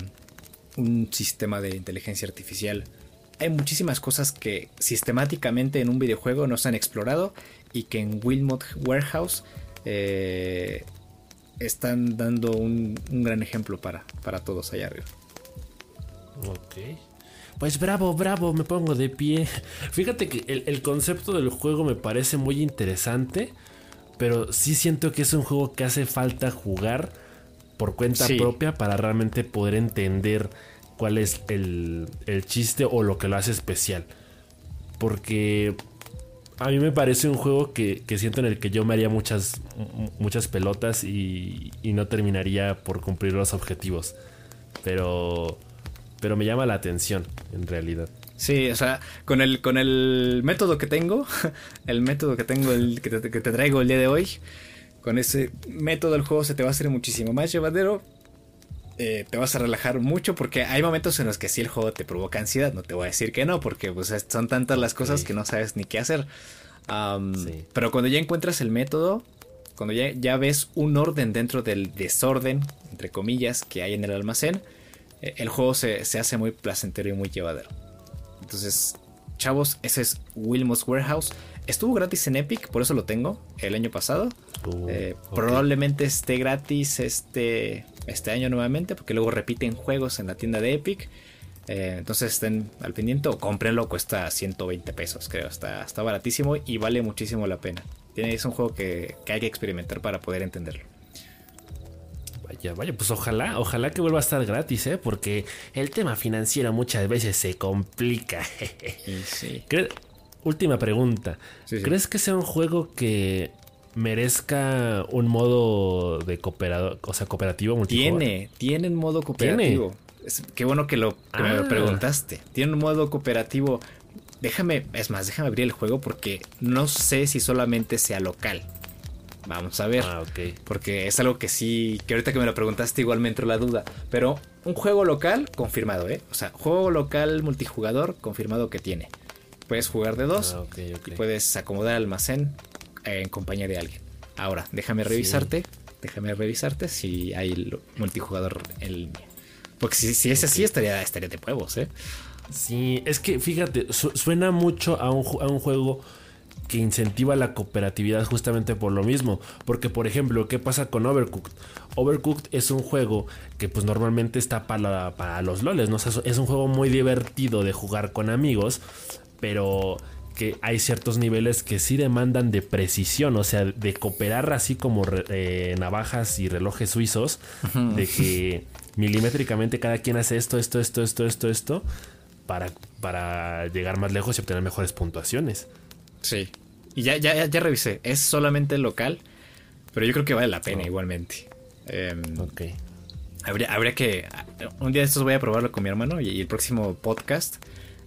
Speaker 1: un sistema de inteligencia artificial. Hay muchísimas cosas que sistemáticamente en un videojuego no se han explorado y que en Wilmot Warehouse eh, están dando un, gran ejemplo para, para todos allá arriba.
Speaker 2: Ok. Pues bravo, bravo, me pongo de pie. Fíjate que el, concepto del juego me parece muy interesante, pero sí siento que es un juego que hace falta jugar por cuenta propia para realmente poder entender cuál es el, el chiste o lo que lo hace especial. Porque a mí me parece un juego que, siento en el que yo me haría muchas, muchas pelotas y, no terminaría por cumplir los objetivos. Pero, pero me llama la atención, en realidad.
Speaker 1: Sí, o sea, con el, con el método que tengo, el método que tengo, el que te, que te traigo el día de hoy, con ese método el juego se te va a hacer muchísimo más llevadero. Eh, te vas a relajar mucho porque hay momentos en los que sí el juego te provoca ansiedad, no te voy a decir que no, porque pues, son tantas las cosas que no sabes ni qué hacer. Pero cuando ya encuentras el método, cuando ya, ya, ves un orden dentro del desorden, entre comillas, que hay en el almacén, eh, el juego se, hace muy placentero y muy llevadero. Entonces, chavos, ese es Wilmos Warehouse. Estuvo gratis en Epic, por eso lo tengo, el año pasado. Uh, eh, probablemente esté gratis este, este año nuevamente, porque luego repiten juegos en la tienda de Epic. Eh, entonces estén al pendiente o cómprenlo, cuesta 120 pesos, creo. Está, está baratísimo y vale muchísimo la pena. Es un juego que, hay que experimentar para poder entenderlo.
Speaker 2: Vaya, vaya, pues ojalá, ojalá que vuelva a estar gratis, ¿eh? Porque el tema financiero muchas veces se complica. sí. Última pregunta. ¿Crees que sea un juego que merezca un modo de cooperado, o sea, cooperativo
Speaker 1: multijugador? Tiene, tiene un modo cooperativo. qué bueno que, lo, me lo ah. preguntaste. Tiene un modo cooperativo. Déjame, es más, déjame abrir el juego porque no sé si solamente sea local. Vamos a ver. Ah, ok. Porque es algo que sí, que ahorita que me lo preguntaste igual me entró la duda. Pero un juego local confirmado, ¿eh? O sea, juego local multijugador confirmado que tiene. Puedes jugar de dos ah, y puedes acomodar almacén en compañía de alguien. Ahora, déjame revisarte. Déjame revisarte si hay multijugador en línea. Porque si, es así, estaría, estaría de huevos, ¿eh?
Speaker 2: Sí, es que fíjate, suena mucho a un, a un juego que incentiva la cooperatividad justamente por lo mismo. Porque, por ejemplo, ¿qué pasa con Overcooked? Overcooked es un juego que pues normalmente está para, para los loles, ¿no? es un juego muy divertido de jugar con amigos, pero que hay ciertos niveles que sí demandan de precisión, o sea, de cooperar así como eh, navajas y relojes suizos, de que milimétricamente cada quien hace esto, esto, esto, esto, esto, esto, para, para llegar más lejos y obtener mejores puntuaciones.
Speaker 1: Sí. Y ya, ya, ya revisé, es solamente local, pero yo creo que vale la pena oh. igualmente. Em, ok. Habría, habría que. Un día de estos voy a probarlo con mi hermano y el próximo podcast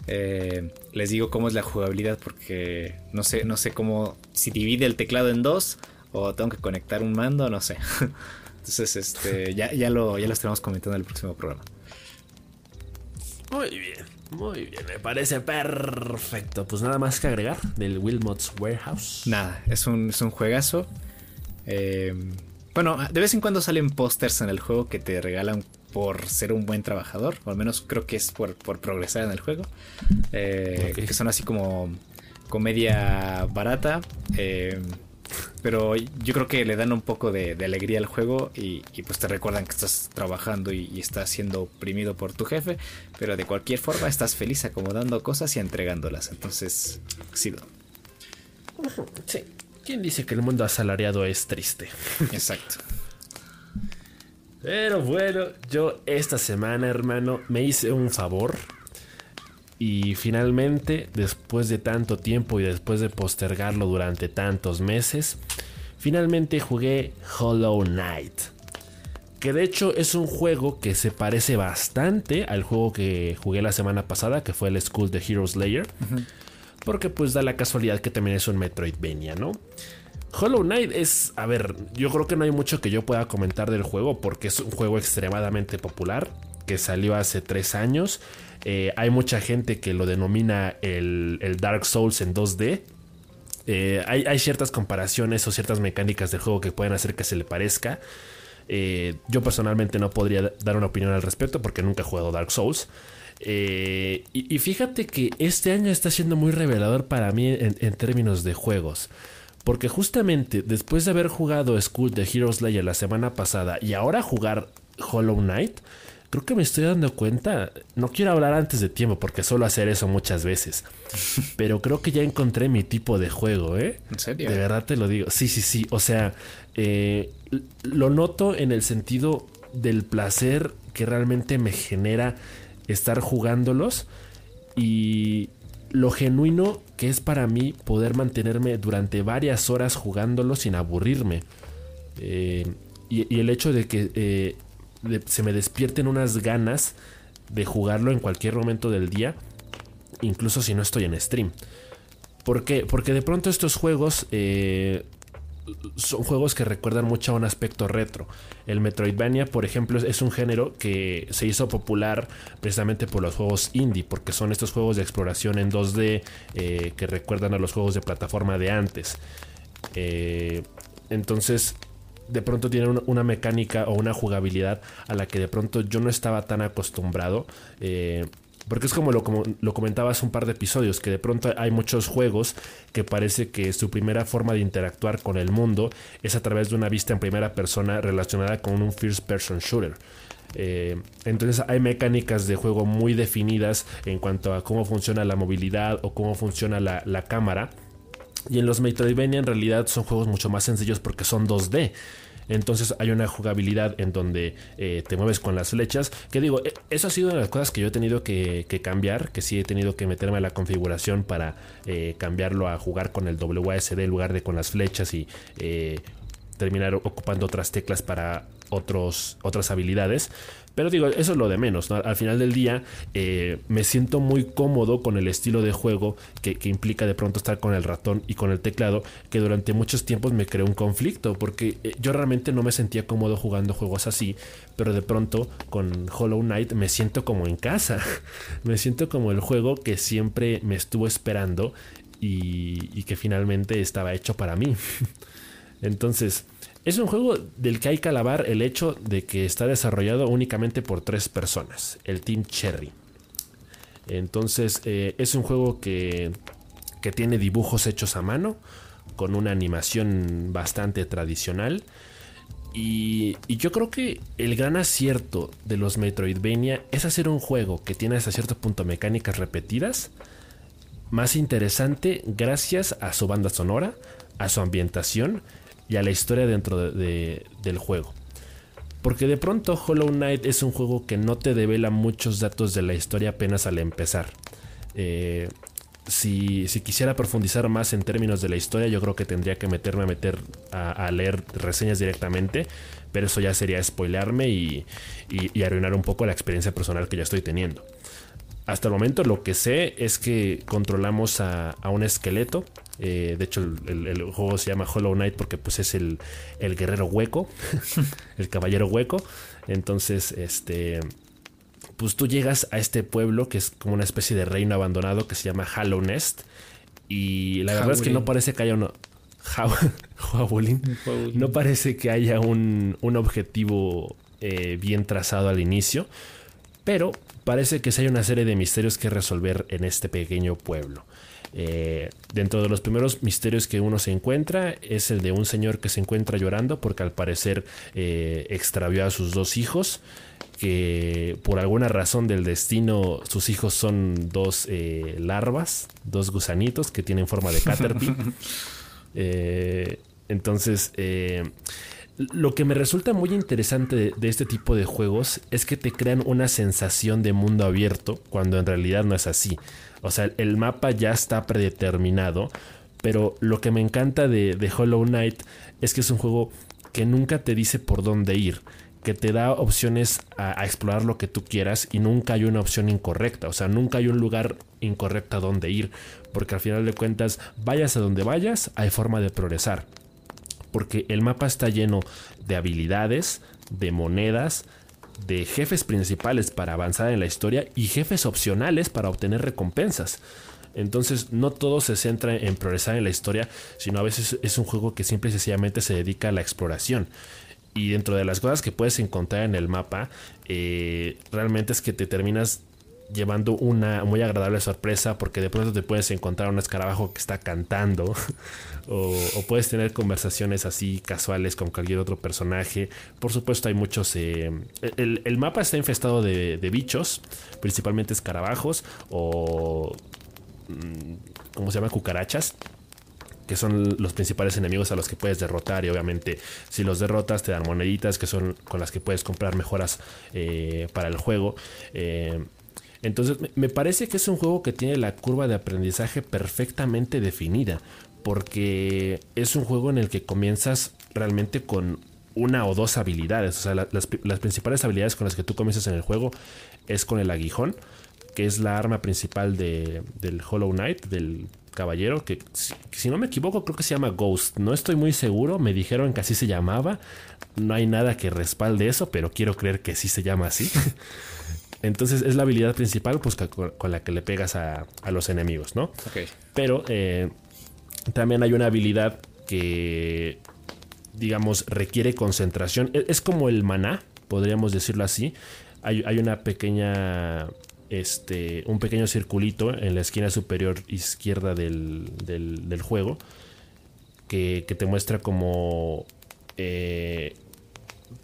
Speaker 1: eh, les digo cómo es la jugabilidad porque no sé, no sé cómo, si divide el teclado en dos o tengo que conectar un mando, no sé. Entonces, este, ya, ya, lo, ya lo estaremos comentando en el próximo programa.
Speaker 2: Muy bien, muy bien, me parece perfecto. Pues nada más que agregar del Wilmot's Warehouse.
Speaker 1: Nada, es un, es un juegazo. Eh, bueno, de vez en cuando salen pósters en el juego que te regalan por ser un buen trabajador, o al menos creo que es por, progresar en el juego, eh, que son así como comedia barata, eh, pero yo creo que le dan un poco de, alegría al juego y, pues te recuerdan que estás trabajando y, estás siendo oprimido por tu jefe, pero de cualquier forma estás feliz acomodando cosas y entregándolas, entonces, sí.
Speaker 2: Sí. ¿Quién dice que el mundo asalariado es triste?
Speaker 1: Exacto.
Speaker 2: Pero bueno, yo esta semana, hermano, me hice un favor. Y finalmente, después de tanto tiempo y después de postergarlo durante tantos meses, finalmente jugué Hollow Knight. Que de hecho es un juego que se parece bastante al juego que jugué la semana pasada, que fue el School de Heroes Layer. Porque pues da la casualidad que también es un Metroidvania, ¿no? Hollow Knight es, a ver, yo creo que no hay mucho que yo pueda comentar del juego porque es un juego extremadamente popular que salió hace tres años. Eh, hay mucha gente que lo denomina el, Dark Souls en 2D. Eh, hay, ciertas comparaciones o ciertas mecánicas del juego que pueden hacer que se le parezca. Eh, yo personalmente no podría dar una opinión al respecto porque nunca he jugado Dark Souls. y, fíjate que este año está siendo muy revelador para mí en términos de juegos. Porque justamente después de haber jugado School de Heroes Layer la semana pasada y ahora jugar Hollow Knight, creo que me estoy dando cuenta, no quiero hablar antes de tiempo porque suelo hacer eso muchas veces, pero creo que ya encontré mi tipo de juego, ¿eh?
Speaker 1: ¿En serio?
Speaker 2: De verdad te lo digo, sí, sí, sí, o sea, eh, lo noto en el sentido del placer que realmente me genera estar jugándolos y lo genuino que es para mí poder mantenerme durante varias horas jugándolo sin aburrirme. Eh, y, el hecho de que eh, se me despierten unas ganas de jugarlo en cualquier momento del día, incluso si no estoy en stream. ¿Por qué? Porque de pronto estos juegos eh, son juegos que recuerdan mucho a un aspecto retro. El Metroidvania, por ejemplo, es un género que se hizo popular precisamente por los juegos indie, porque son estos juegos de exploración en 2D eh, que recuerdan a los juegos de plataforma de antes. Eh, entonces, de pronto tienen una mecánica o una jugabilidad a la que de pronto yo no estaba tan acostumbrado. Eh, porque es como lo, como un par de episodios, que de pronto hay muchos juegos que parece que su primera forma de interactuar con el mundo es a través de una vista en primera persona relacionada con un first person shooter. Eh, entonces hay mecánicas de juego muy definidas en cuanto a cómo funciona la movilidad o cómo funciona la, la cámara. Y en los Metroidvania en realidad son juegos mucho más sencillos porque son 2D. Entonces hay una jugabilidad en donde eh, te mueves con las flechas. Que digo, e, eso ha sido una de las cosas que yo he tenido que, cambiar. Que sí he tenido que meterme a la configuración para eh, cambiarlo a jugar con el WASD en lugar de con las flechas y eh, terminar ocupando otras teclas para otros, otras habilidades. Pero digo, eso es lo de menos. Al final del día eh, me siento muy cómodo con el estilo de juego que, implica de pronto estar con el ratón y con el teclado, que durante muchos tiempos me creó un conflicto, porque eh, yo realmente no me sentía cómodo jugando juegos así, pero de pronto con Hollow Knight me siento como en casa, me siento como el juego que siempre me estuvo esperando y que finalmente estaba hecho para mí. Entonces, es un juego del que hay que alabar el hecho de que está desarrollado únicamente por tres personas, el Team Cherry. Entonces eh, es un juego que, que tiene dibujos hechos a mano, con una animación bastante tradicional. Y, y, yo creo que el gran acierto de los Metroidvania es hacer un juego que tiene hasta cierto punto mecánicas repetidas, más interesante gracias a su banda sonora, a su ambientación y a la historia dentro del juego. Porque de pronto Hollow Knight es un juego que no te devela muchos datos de la historia apenas al empezar. Eh, si, quisiera profundizar más en términos de la historia, yo creo que tendría que meterme a meter a, leer reseñas directamente. Pero eso ya sería spoilearme y, arruinar un poco la experiencia personal que ya estoy teniendo. Hasta el momento lo que sé es que controlamos a un esqueleto eh, de hecho, el, juego se llama Hollow Knight porque pues es el, guerrero hueco, el caballero hueco. Entonces, este, pues tú llegas a este pueblo que es como una especie de reino abandonado que se llama Hollow Nest. Y la verdad es que no parece que haya uno... no parece que haya un, objetivo eh, bien trazado al inicio, pero parece que sí hay una serie de misterios que resolver en este pequeño pueblo. Eh, dentro de los primeros misterios que uno se encuentra es el de un señor que se encuentra llorando porque al parecer eh, extravió a sus dos hijos que por alguna razón del destino sus hijos son dos eh, larvas, dos gusanitos que tienen forma de caterpillar. entonces, lo que me resulta muy interesante de, este tipo de juegos es que te crean una sensación de mundo abierto cuando en realidad no es así. O sea, el mapa ya está predeterminado, pero lo que me encanta de, Hollow Knight es que es un juego que nunca te dice por dónde ir, que te da opciones a, explorar lo que tú quieras y nunca hay una opción incorrecta, o sea, nunca hay un lugar incorrecto a donde ir, porque al final de cuentas, vayas a donde vayas, hay forma de progresar, porque el mapa está lleno de habilidades, de monedas, de jefes principales para avanzar en la historia y jefes opcionales para obtener recompensas. Entonces no todo se centra en progresar en la historia, sino a veces es un juego que simple y sencillamente se dedica a la exploración. Y dentro de las cosas que puedes encontrar en el mapa, eh, realmente es que te terminas llevando una muy agradable sorpresa porque de pronto te puedes encontrar un escarabajo que está cantando o, puedes tener conversaciones así casuales con cualquier otro personaje. Por supuesto hay muchos... Eh, el, mapa está infestado de, bichos, principalmente escarabajos o... Mm, ¿Cómo se llama? Cucarachas que son los principales enemigos a los que puedes derrotar y obviamente si los derrotas te dan moneditas que son con las que puedes comprar mejoras eh, para el juego. Eh, entonces me parece que es un juego que tiene la curva de aprendizaje perfectamente definida porque es un juego en el que comienzas realmente con una o dos habilidades. O sea, las, principales habilidades con las que tú comienzas en el juego es con el aguijón, que es la arma principal del Hollow Knight, del caballero, que si, no me equivoco creo que se llama Ghost. No estoy muy seguro, me dijeron que así se llamaba. No hay nada que respalde eso, pero quiero creer que sí se llama así. Entonces es la habilidad principal pues, con la que le pegas a, los enemigos, ¿no? Pero eh, también hay una habilidad que, digamos, requiere concentración. E, es como el maná, podríamos decirlo así. Hay, una pequeña este, un pequeño circulito en la esquina superior izquierda del, del, juego que, te muestra como eh,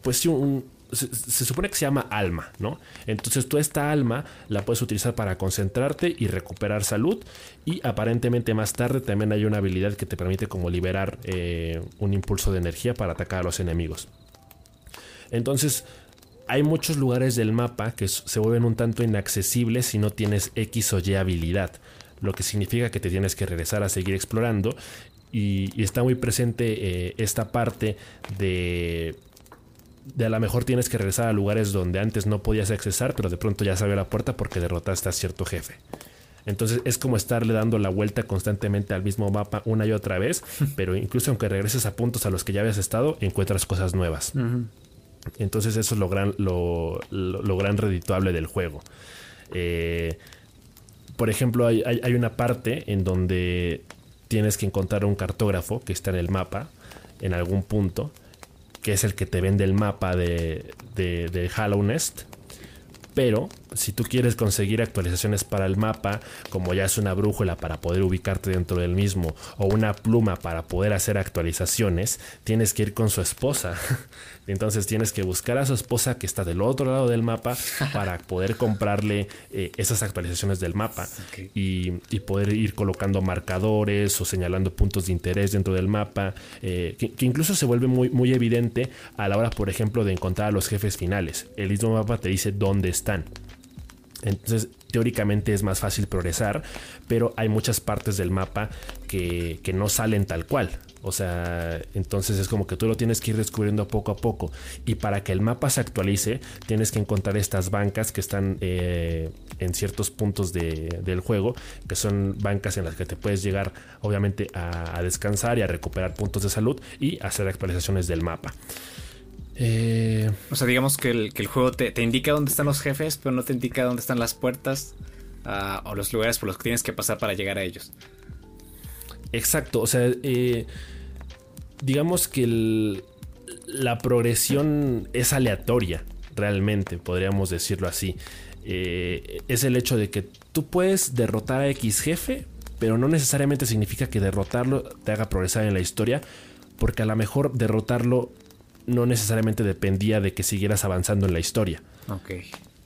Speaker 2: pues un, se, supone que se llama alma, ¿no? Entonces tú esta alma la puedes utilizar para concentrarte y recuperar salud y aparentemente más tarde también hay una habilidad que te permite como liberar eh, un impulso de energía para atacar a los enemigos. Entonces hay muchos lugares del mapa que se vuelven un tanto inaccesibles si no tienes X o Y habilidad, lo que significa que te tienes que regresar a seguir explorando y, está muy presente eh, esta parte de de a lo mejor tienes que regresar a lugares donde antes no podías accesar, pero de pronto ya se la puerta porque derrotaste a cierto jefe. Entonces es como estarle dando la vuelta constantemente al mismo mapa una y otra vez, pero incluso aunque regreses a puntos a los que ya habías estado, encuentras cosas nuevas. Entonces eso es lo gran, lo, gran redituable del juego. Eh, por ejemplo, hay, hay, una parte en donde tienes que encontrar un cartógrafo que está en el mapa, en algún punto, que es el que te vende el mapa de, de, de Hollow Nest. Pero si tú quieres conseguir actualizaciones para el mapa, como ya es una brújula para poder ubicarte dentro del mismo o una pluma para poder hacer actualizaciones, tienes que ir con su esposa. Entonces tienes que buscar a su esposa que está del otro lado del mapa para poder comprarle eh, esas actualizaciones del mapa y, poder ir colocando marcadores o señalando puntos de interés dentro del mapa, eh, que, incluso se vuelve muy, muy evidente a la hora, por ejemplo, de encontrar a los jefes finales. El mismo mapa te dice dónde están. Entonces, teóricamente es más fácil progresar, pero hay muchas partes del mapa que, no salen tal cual. O sea, entonces es como que tú lo tienes que ir descubriendo poco a poco. Y para que el mapa se actualice, tienes que encontrar estas bancas que están eh, en ciertos puntos del juego, que son bancas en las que te puedes llegar, obviamente, a descansar y a recuperar puntos de salud y hacer actualizaciones del mapa.
Speaker 1: Eh, o sea, digamos que el, juego te, indica dónde están los jefes, pero no te indica dónde están las puertas ah, o los lugares por los que tienes que pasar para llegar a ellos.
Speaker 2: Exacto, o sea, eh, digamos que la progresión es aleatoria, realmente, podríamos decirlo así. Eh, es el hecho de que tú puedes derrotar a X jefe, pero no necesariamente significa que derrotarlo te haga progresar en la historia, porque a lo mejor derrotarlo no necesariamente dependía de que siguieras avanzando en la historia.
Speaker 1: Ok.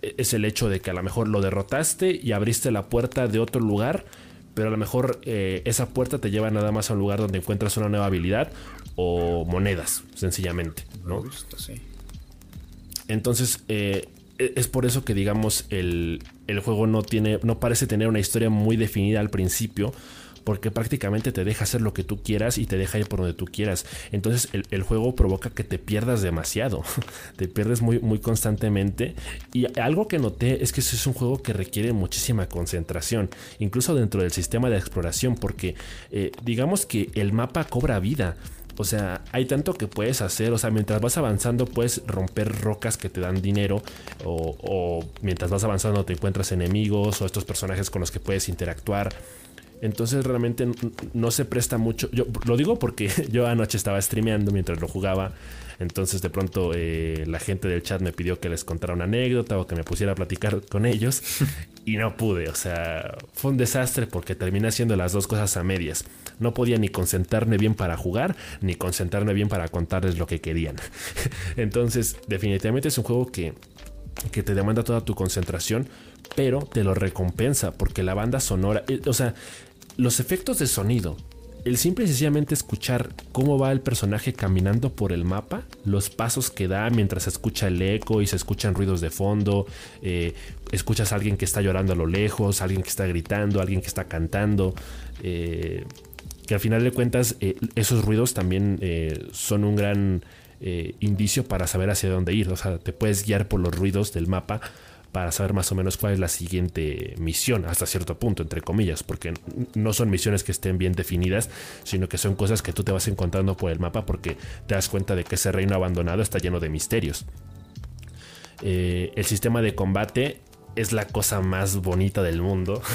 Speaker 2: E, es el hecho de que a lo mejor lo derrotaste y abriste la puerta de otro lugar, pero a lo mejor eh, esa puerta te lleva nada más a un lugar donde encuentras una nueva habilidad o monedas, sencillamente, ¿no? sí. Entonces, eh, e, es por eso que digamos el, el juego no tiene, no parece tener una historia muy definida al principio, porque prácticamente te deja hacer lo que tú quieras y te deja ir por donde tú quieras. Entonces el, juego provoca que te pierdas demasiado, te pierdes muy, muy constantemente. Y algo que noté es que es un juego que requiere muchísima concentración, incluso dentro del sistema de exploración, porque eh, digamos que el mapa cobra vida. O sea, hay tanto que puedes hacer. O sea, mientras vas avanzando puedes romper rocas que te dan dinero. O, mientras vas avanzando te encuentras enemigos o estos personajes con los que puedes interactuar. Entonces realmente no se presta mucho. Yo lo digo porque yo anoche estaba streameando mientras lo jugaba. Entonces de pronto eh, la gente del chat me pidió que les contara una anécdota o que me pusiera a platicar con ellos. Y no pude. O sea, fue un desastre porque terminé haciendo las dos cosas a medias. No podía ni concentrarme bien para jugar, ni concentrarme bien para contarles lo que querían. Entonces definitivamente es un juego que, que te demanda toda tu concentración, pero te lo recompensa porque la banda sonora, eh, o sea, los efectos de sonido, el simple y sencillamente escuchar cómo va el personaje caminando por el mapa, los pasos que da mientras escucha el eco y se escuchan ruidos de fondo, eh, escuchas a alguien que está llorando a lo lejos, alguien que está gritando, alguien que está cantando, eh, que al final de cuentas eh, esos ruidos también son un gran indicio para saber hacia dónde ir, o sea, te puedes guiar por los ruidos del mapa para saber más o menos cuál es la siguiente misión, hasta cierto punto, entre comillas, porque no son misiones que estén bien definidas, sino que son cosas que tú te vas encontrando por el mapa porque te das cuenta de que ese reino abandonado está lleno de misterios. Eh, el sistema de combate es la cosa más bonita del mundo.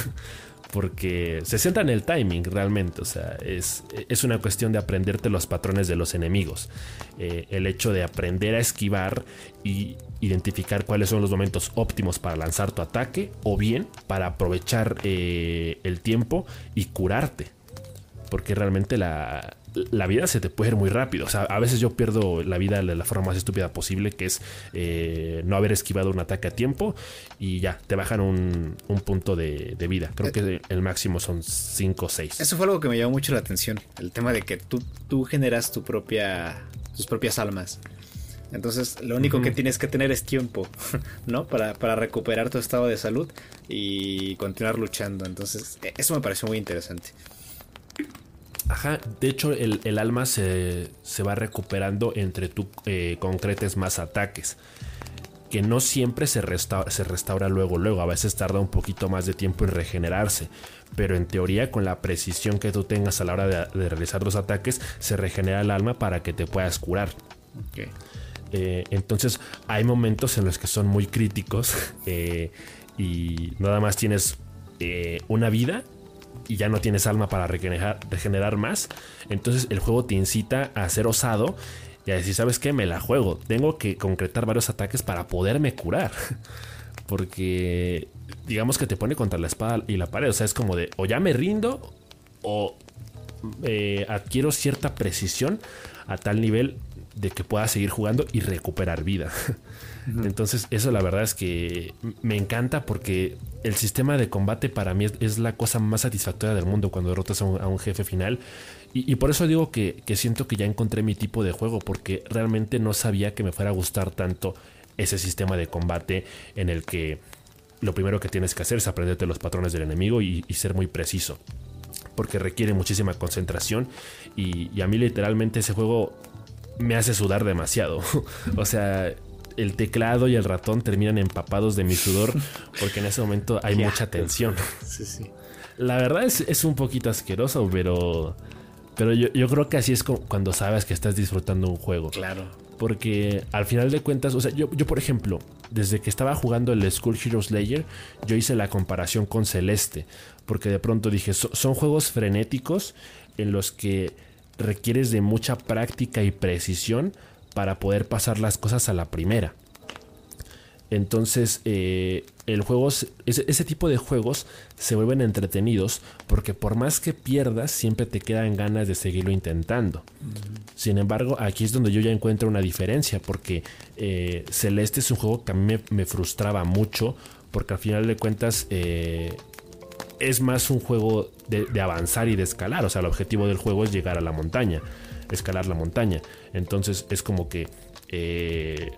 Speaker 2: porque se centra en el timing realmente, o sea, es, es una cuestión de aprenderte los patrones de los enemigos, eh, el hecho de aprender a esquivar y identificar cuáles son los momentos óptimos para lanzar tu ataque o bien para aprovechar eh, el tiempo y curarte, porque realmente la, la vida se te puede ir muy rápido. O sea, a veces yo pierdo la vida de la forma más estúpida posible, que es eh, no haber esquivado un ataque a tiempo y ya, te bajan un, punto de, vida. Creo que el máximo son 5 o 6.
Speaker 1: Eso fue algo que me llamó mucho la atención, el tema de que tú, tú generas tu propia, tus propias almas. Entonces, lo único que tienes que tener es tiempo, ¿no? Para, para, recuperar tu estado de salud y continuar luchando. Entonces, e, eso me pareció muy interesante.
Speaker 2: Ajá, de hecho el, alma se, va recuperando entre tú eh, concretes más ataques. Que no siempre se restaura, se restaura luego, luego. A veces tarda un poquito más de tiempo en regenerarse. Pero en teoría, con la precisión que tú tengas a la hora de, realizar los ataques, se regenera el alma para que te puedas curar. Eh, entonces, hay momentos en los que son muy críticos eh, y nada más tienes una vida y ya no tienes alma para regenerar, más. Entonces el juego te incita a ser osado y a decir, ¿sabes qué? Me la juego. Tengo que concretar varios ataques para poderme curar. Porque digamos que te pone contra la espada y la pared. O sea, es como de o ya me rindo o eh, adquiero cierta precisión a tal nivel de que pueda seguir jugando y recuperar vida. Entonces, eso la verdad es que me encanta porque el sistema de combate para mí es, la cosa más satisfactoria del mundo cuando derrotas a un, jefe final. Y, por eso digo que, siento que ya encontré mi tipo de juego, porque realmente no sabía que me fuera a gustar tanto ese sistema de combate en el que lo primero que tienes que hacer es aprenderte los patrones del enemigo y, ser muy preciso. Porque requiere muchísima concentración y, y a mí literalmente ese juego me hace sudar demasiado. o sea, el teclado y el ratón terminan empapados de mi sudor porque en ese momento hay mucha tensión. La verdad es, un poquito asqueroso, pero, pero yo, creo que así es cuando sabes que estás disfrutando un juego.
Speaker 1: Claro.
Speaker 2: Porque al final de cuentas, o sea, yo, yo por ejemplo, desde que estaba jugando el School Heroes Layer, yo hice la comparación con Celeste. Porque de pronto dije, son juegos frenéticos en los que requieres de mucha práctica y precisión para poder pasar las cosas a la primera. Entonces, eh, el juego, ese, tipo de juegos se vuelven entretenidos porque por más que pierdas, siempre te quedan ganas de seguirlo intentando. Sin embargo, aquí es donde yo ya encuentro una diferencia porque eh, Celeste es un juego que a mí me, frustraba mucho porque al final de cuentas eh, es más un juego de, de avanzar y de escalar. O sea, el objetivo del juego es llegar a la montaña escalar la montaña. Entonces es como que eh,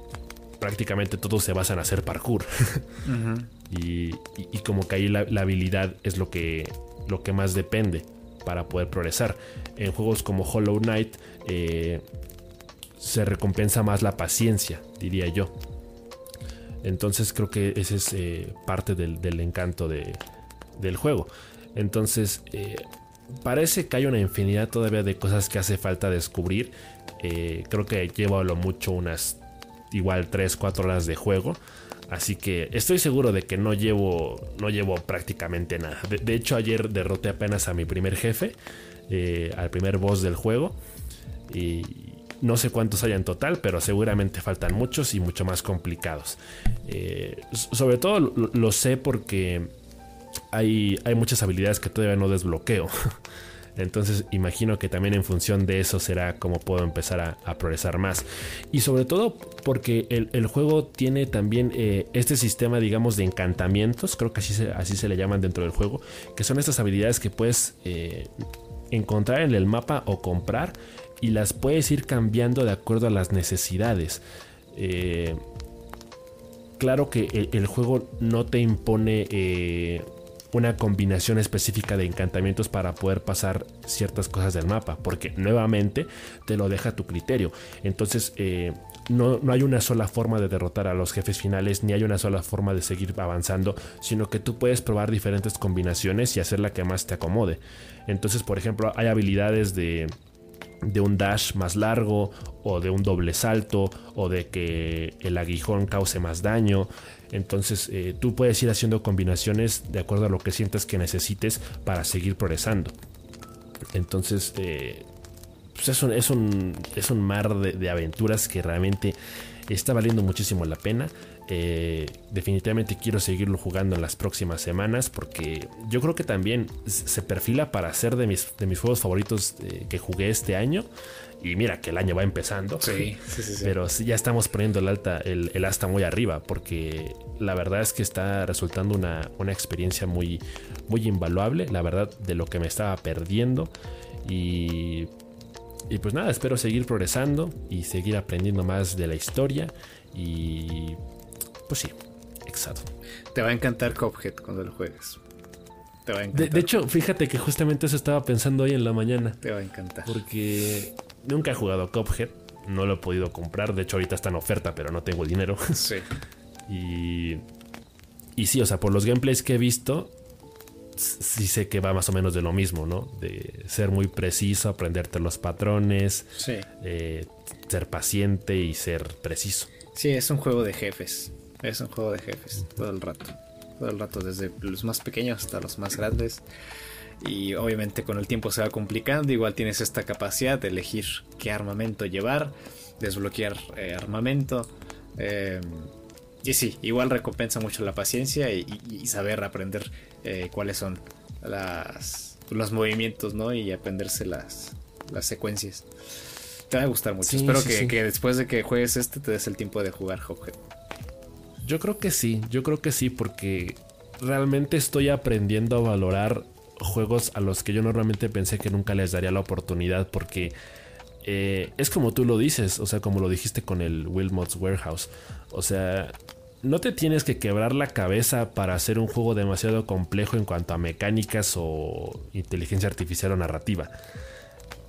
Speaker 2: prácticamente todos se basan a hacer parkour. y, como que ahí la, habilidad es lo que, lo que más depende. para poder progresar. En juegos como Hollow Knight eh, se recompensa más la paciencia, diría yo. Entonces creo que ese es eh, parte del, encanto del juego. Entonces eh, parece que hay una infinidad todavía de cosas que hace falta descubrir. creo que llevo lo mucho unas igual 3-4 horas de juego. Así que estoy seguro de que no llevo, no llevo prácticamente nada. De, hecho, ayer derroté apenas a mi primer jefe, eh, al primer boss del juego. Y no sé cuántos hay en total, pero seguramente faltan muchos y mucho más complicados. Eh, sobre todo lo, sé porque hay, hay muchas habilidades que todavía no desbloqueo. Entonces imagino que también en función de eso será como puedo empezar a, progresar más. Y sobre todo porque el, juego tiene también eh, este sistema, digamos, de encantamientos, creo que así se, así se le llaman dentro del juego, que son estas habilidades que puedes eh, encontrar en el mapa o comprar y las puedes ir cambiando de acuerdo a las necesidades. Eh, claro que el, juego no te impone una combinación específica de encantamientos para poder pasar ciertas cosas del mapa, porque nuevamente te lo deja a tu criterio. Entonces, eh, no, no, hay una sola forma de derrotar a los jefes finales, ni hay una sola forma de seguir avanzando, sino que tú puedes probar diferentes combinaciones y hacer la que más te acomode. Entonces, por ejemplo, hay habilidades de de un dash más largo o de un doble salto o de que el aguijón cause más daño. Entonces eh, tú puedes ir haciendo combinaciones de acuerdo a lo que sientas que necesites para seguir progresando. Entonces eh, pues es, un, es, un, es, un, mar de, aventuras que realmente está valiendo muchísimo la pena. Eh, definitivamente quiero seguirlo jugando en las próximas semanas porque yo creo que también se perfila para ser de mis, de mis juegos favoritos que jugué este año. Y mira que el año va empezando.
Speaker 1: Sí, sí, sí,
Speaker 2: Pero ya estamos poniendo el, alta, el, asta muy arriba porque la verdad es que está resultando una, una, experiencia muy, muy invaluable. La verdad de lo que me estaba perdiendo. Y, y pues nada, espero seguir progresando y seguir aprendiendo más de la historia. Y pues sí, exacto.
Speaker 1: Te va a encantar Cophead cuando lo juegues.
Speaker 2: Te va a encantar. de, hecho, fíjate que justamente eso estaba pensando hoy en la mañana.
Speaker 1: Te va a encantar.
Speaker 2: Porque Nunca he jugado Cuphead, no lo he podido comprar. De hecho, ahorita está en oferta, pero no tengo dinero.
Speaker 1: Sí.
Speaker 2: y, y sí, o sea, por los gameplays que he visto, sí sé que va más o menos de lo mismo, ¿no? De ser muy preciso, aprenderte los patrones,
Speaker 1: sí.
Speaker 2: Eh, ser paciente y ser preciso.
Speaker 1: Sí, es un juego de jefes. Es un juego de jefes todo el rato. Todo el rato, desde los más pequeños hasta los más grandes y obviamente con el tiempo se va complicando, igual tienes esta capacidad de elegir qué armamento llevar, desbloquear eh, armamento. Eh, y sí, igual recompensa mucho la paciencia y, saber aprender eh, cuáles son las, los movimientos, ¿no? Y aprenderse las, las secuencias. Te va a gustar mucho. Espero que, que, después de que juegues este te des el tiempo de jugar Hophead.
Speaker 2: Yo creo que sí, yo creo que sí, porque realmente estoy aprendiendo a valorar juegos a los que yo normalmente pensé que nunca les daría la oportunidad porque eh, es como tú lo dices, o sea, como lo dijiste con el Wilmot's Warehouse. O sea, no te tienes que quebrar la cabeza para hacer un juego demasiado complejo en cuanto a mecánicas o inteligencia artificial o narrativa.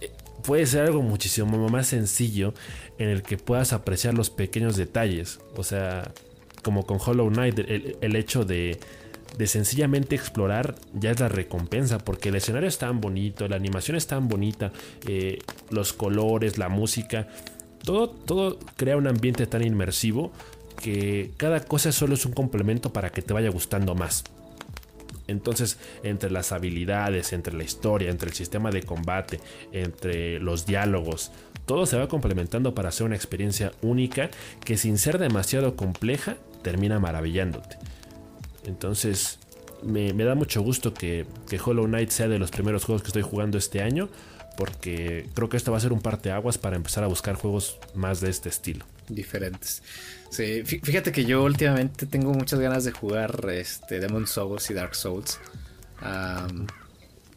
Speaker 2: Eh, puede ser algo muchísimo más sencillo en el que puedas apreciar los pequeños detalles. O sea, como con Hollow Knight, el hecho de de sencillamente explorar ya es la recompensa, porque el escenario es tan bonito, la animación es tan bonita, eh, los colores, la música, todo, todo crea un ambiente tan inmersivo que cada cosa solo es un complemento para que te vaya gustando más. Entonces, entre las habilidades, entre la historia, entre el sistema de combate, entre los diálogos, todo se va complementando para hacer una experiencia única que sin ser demasiado compleja termina maravillándote. Entonces, me, da mucho gusto que, Hollow Knight sea de los primeros juegos que estoy jugando este año, porque creo que esto va a ser un parteaguas para empezar a buscar juegos más de este estilo.
Speaker 1: Diferentes. Sí, fíjate que yo últimamente tengo muchas ganas de jugar este, Demon Souls y Dark Souls.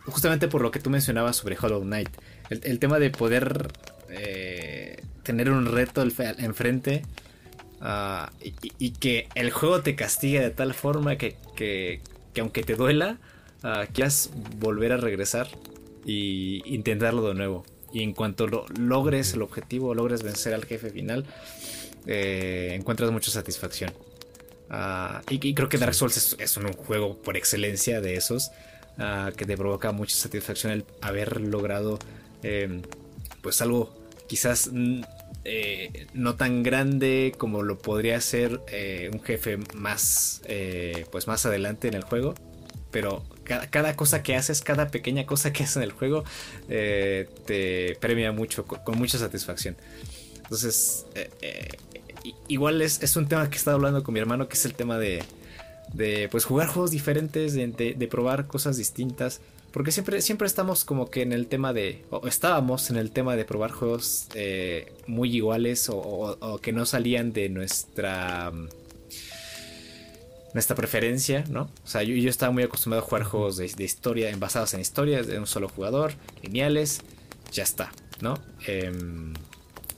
Speaker 1: justamente por lo que tú mencionabas sobre Hollow Knight. El, tema de poder eh, tener un reto enfrente Ah, y, que el juego te castiga de tal forma que, aunque te duela, uh, quieras volver a regresar. y intentarlo de nuevo. Y en cuanto logres el objetivo, logres vencer al jefe final, eh, encuentras mucha satisfacción. Ah, y, creo que Dark Souls es, un juego por excelencia de esos ah, que te provoca mucha satisfacción el haber logrado em, pues algo quizás eh, no tan grande como lo podría ser eh, un jefe más pues más adelante en el juego pero cada, cosa que haces, cada pequeña cosa que haces en el juego, eh, te premia mucho, con, mucha satisfacción. Entonces, eh, eh, igual es, un tema que he estado hablando con mi hermano, que es el tema de, de pues jugar juegos diferentes, de, probar cosas distintas. Porque siempre, siempre estamos como que en el tema de, o estábamos en el tema de probar juegos muy iguales o que no salían de nuestra nuestra preferencia, ¿no? O sea, yo, estaba muy acostumbrado a jugar juegos de, historia, basados en historias de un solo jugador, lineales, ya está, ¿no? Em,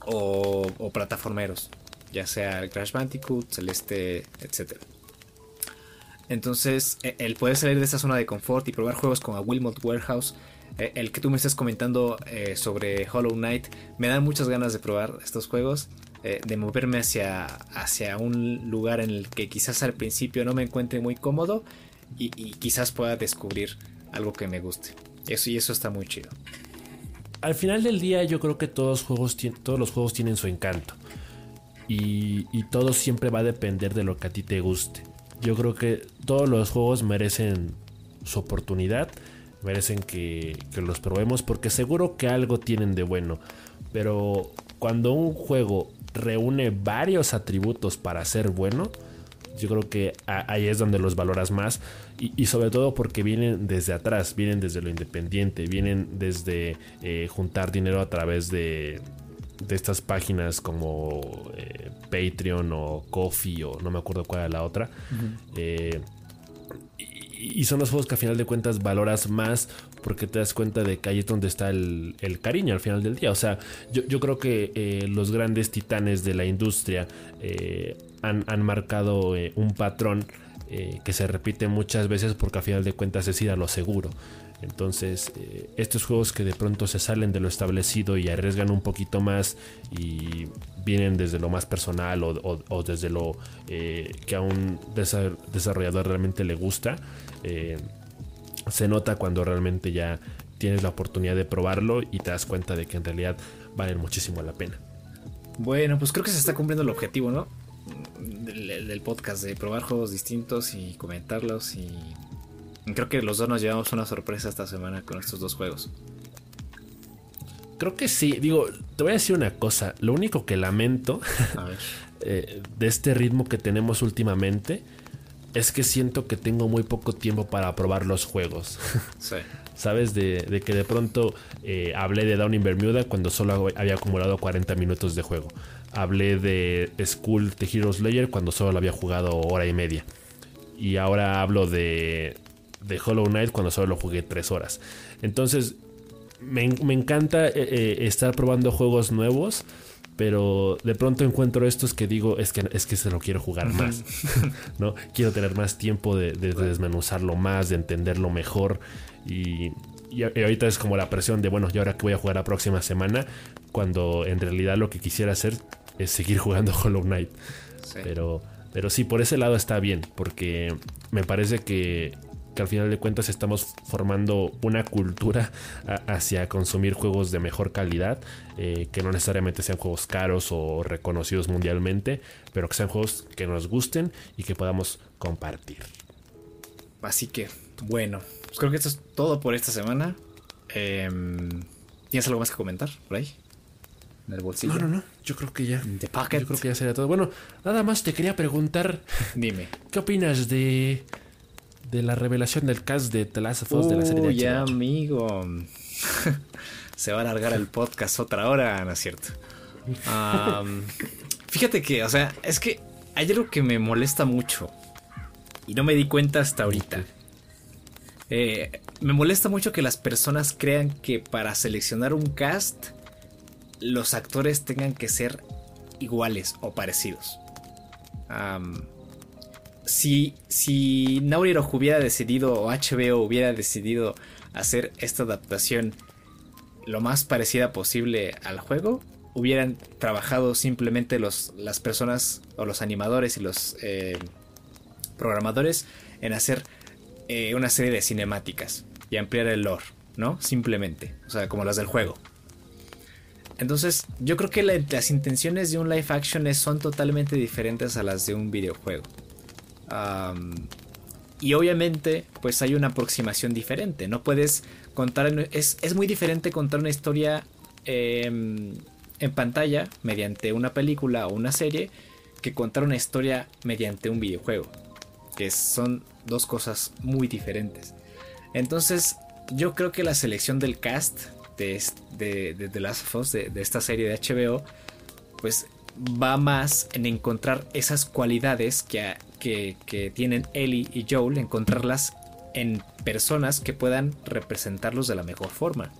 Speaker 1: o, o, plataformeros, ya sea Crash Bandicoot, Celeste, etc. Entonces, e, el poder salir de esa zona de confort y probar juegos como a Wilmot Warehouse, e, el que tú me estés comentando eh, sobre Hollow Knight, me dan muchas ganas de probar estos juegos. Eh, de moverme hacia, hacia un lugar en el que quizás al principio no me encuentre muy cómodo y, quizás pueda descubrir algo que me guste. Eso, y eso está muy chido.
Speaker 2: Al final del día yo creo que todos, juegos, todos los juegos tienen su encanto. Y, todo siempre va a depender de lo que a ti te guste. Yo creo que todos los juegos merecen su oportunidad, merecen que, los probemos porque seguro que algo tienen de bueno. Pero cuando un juego reúne varios atributos para ser bueno, yo creo que ahí es donde los valoras más y, sobre todo porque vienen desde atrás, vienen desde lo independiente, vienen desde eh, juntar dinero a través de, de estas páginas como eh, Patreon o Coffee o no me acuerdo cuál era la otra. Eh, y, son los juegos que a final de cuentas valoras más porque te das cuenta de que ahí es donde está el, cariño al final del día. O sea, yo, creo que eh, los grandes titanes de la industria eh, han, marcado eh, un patrón que se repite muchas veces porque al final de cuentas es ir a lo seguro. Entonces, estos juegos que de pronto se salen de lo establecido y arriesgan un poquito más y vienen desde lo más personal o, desde lo que a un desarrollador realmente le gusta, se nota cuando realmente ya tienes la oportunidad de probarlo y te das cuenta de que en realidad valen muchísimo la pena.
Speaker 1: Bueno, pues creo que se está cumpliendo el objetivo, ¿no? Del, podcast, de probar juegos distintos y comentarlos y creo que los dos nos llevamos una sorpresa esta semana con estos dos juegos.
Speaker 2: Creo que sí, digo, te voy a decir una cosa, lo único que lamento eh, de este ritmo que tenemos últimamente es que siento que tengo muy poco tiempo para probar los juegos. Sí. ¿Sabes? De, que de pronto eh, hablé de Down in Bermuda cuando solo había acumulado 40 minutos de juego. Hablé de School de Heroes Layer cuando solo había jugado hora y media. Y ahora hablo de, de Hollow Knight cuando solo lo jugué 3 horas. Entonces, me, encanta eh, eh, estar probando juegos nuevos pero de pronto encuentro estos que digo es que es que se lo quiero jugar más no quiero tener más tiempo de, desmenuzarlo más de entenderlo mejor. Y, ahorita es como la presión de bueno y ahora que voy a jugar la próxima semana cuando en realidad lo que quisiera hacer es seguir jugando Hollow Knight. Pero pero sí por ese lado está bien porque me parece que que al final de cuentas estamos formando una cultura hacia consumir juegos de mejor calidad, eh, que no necesariamente sean juegos caros o reconocidos mundialmente, pero que sean juegos que nos gusten y que podamos compartir.
Speaker 1: Así que, bueno, pues creo que esto es todo por esta semana. Em, ¿Tienes algo más que comentar por ahí?
Speaker 2: En el bolsillo. No, no, no. Yo creo que ya.
Speaker 1: The Pocket.
Speaker 2: Yo creo que ya sería todo. Bueno, nada más te quería preguntar.
Speaker 1: Dime.
Speaker 2: ¿Qué opinas de de la revelación del cast de The Last of Us de la serie de
Speaker 1: ya, amigo. Se va a alargar el podcast otra hora, ¿no es cierto? fíjate que, o sea, es que hay algo que me molesta mucho. Y no me di cuenta hasta ahorita. Eh, me molesta mucho que las personas crean que para seleccionar un cast, los actores tengan que ser iguales o parecidos. Si, si hubiera decidido o HBO hubiera decidido hacer esta adaptación lo más parecida posible al juego, hubieran trabajado simplemente los, las personas o los animadores y los eh, programadores en hacer eh, una serie de cinemáticas y ampliar el lore, ¿no? Simplemente, o sea, como las del juego. Entonces, yo creo que las intenciones de un live action son totalmente diferentes a las de un videojuego. Y obviamente, pues hay una aproximación diferente. No puedes contar. Es, es muy diferente contar una historia em, en pantalla mediante una película o una serie que contar una historia mediante un videojuego. Que son dos cosas muy diferentes. Entonces, yo creo que la selección del cast de, de, de The Last of Us, de, esta serie de HBO, pues va más en encontrar esas cualidades que, que, tienen Ellie y Joel, encontrarlas en personas que puedan representarlos de la mejor forma.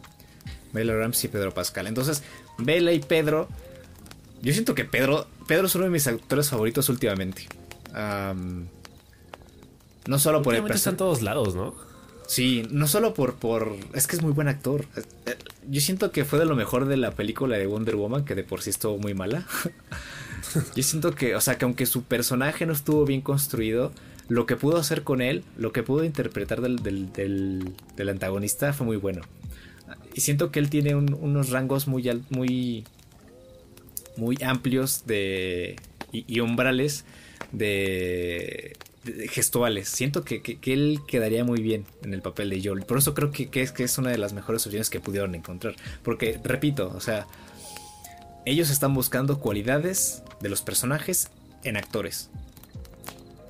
Speaker 1: Bella Ramsey y Pedro Pascal. Entonces, Bella y Pedro. Yo siento que Pedro. Pedro es uno de mis actores favoritos últimamente. no solo por el
Speaker 2: personaje. Está en todos lados, ¿no?
Speaker 1: Sí, no solo por, por... Es que es muy buen actor. Eh, yo siento que fue de lo mejor de la película de Wonder Woman, que de por sí estuvo muy mala. Yo siento que, o sea, que aunque su personaje no estuvo bien construido, lo que pudo hacer con él, lo que pudo interpretar del, del, antagonista fue muy bueno. Y siento que él tiene unos rangos muy, muy, muy amplios de, y umbrales de, gestuales. Siento que, él quedaría muy bien en el papel de Joel. Por eso creo que, es, que es una de las mejores opciones que pudieron encontrar. Porque, repito, o sea, ellos están buscando cualidades de los personajes en actores.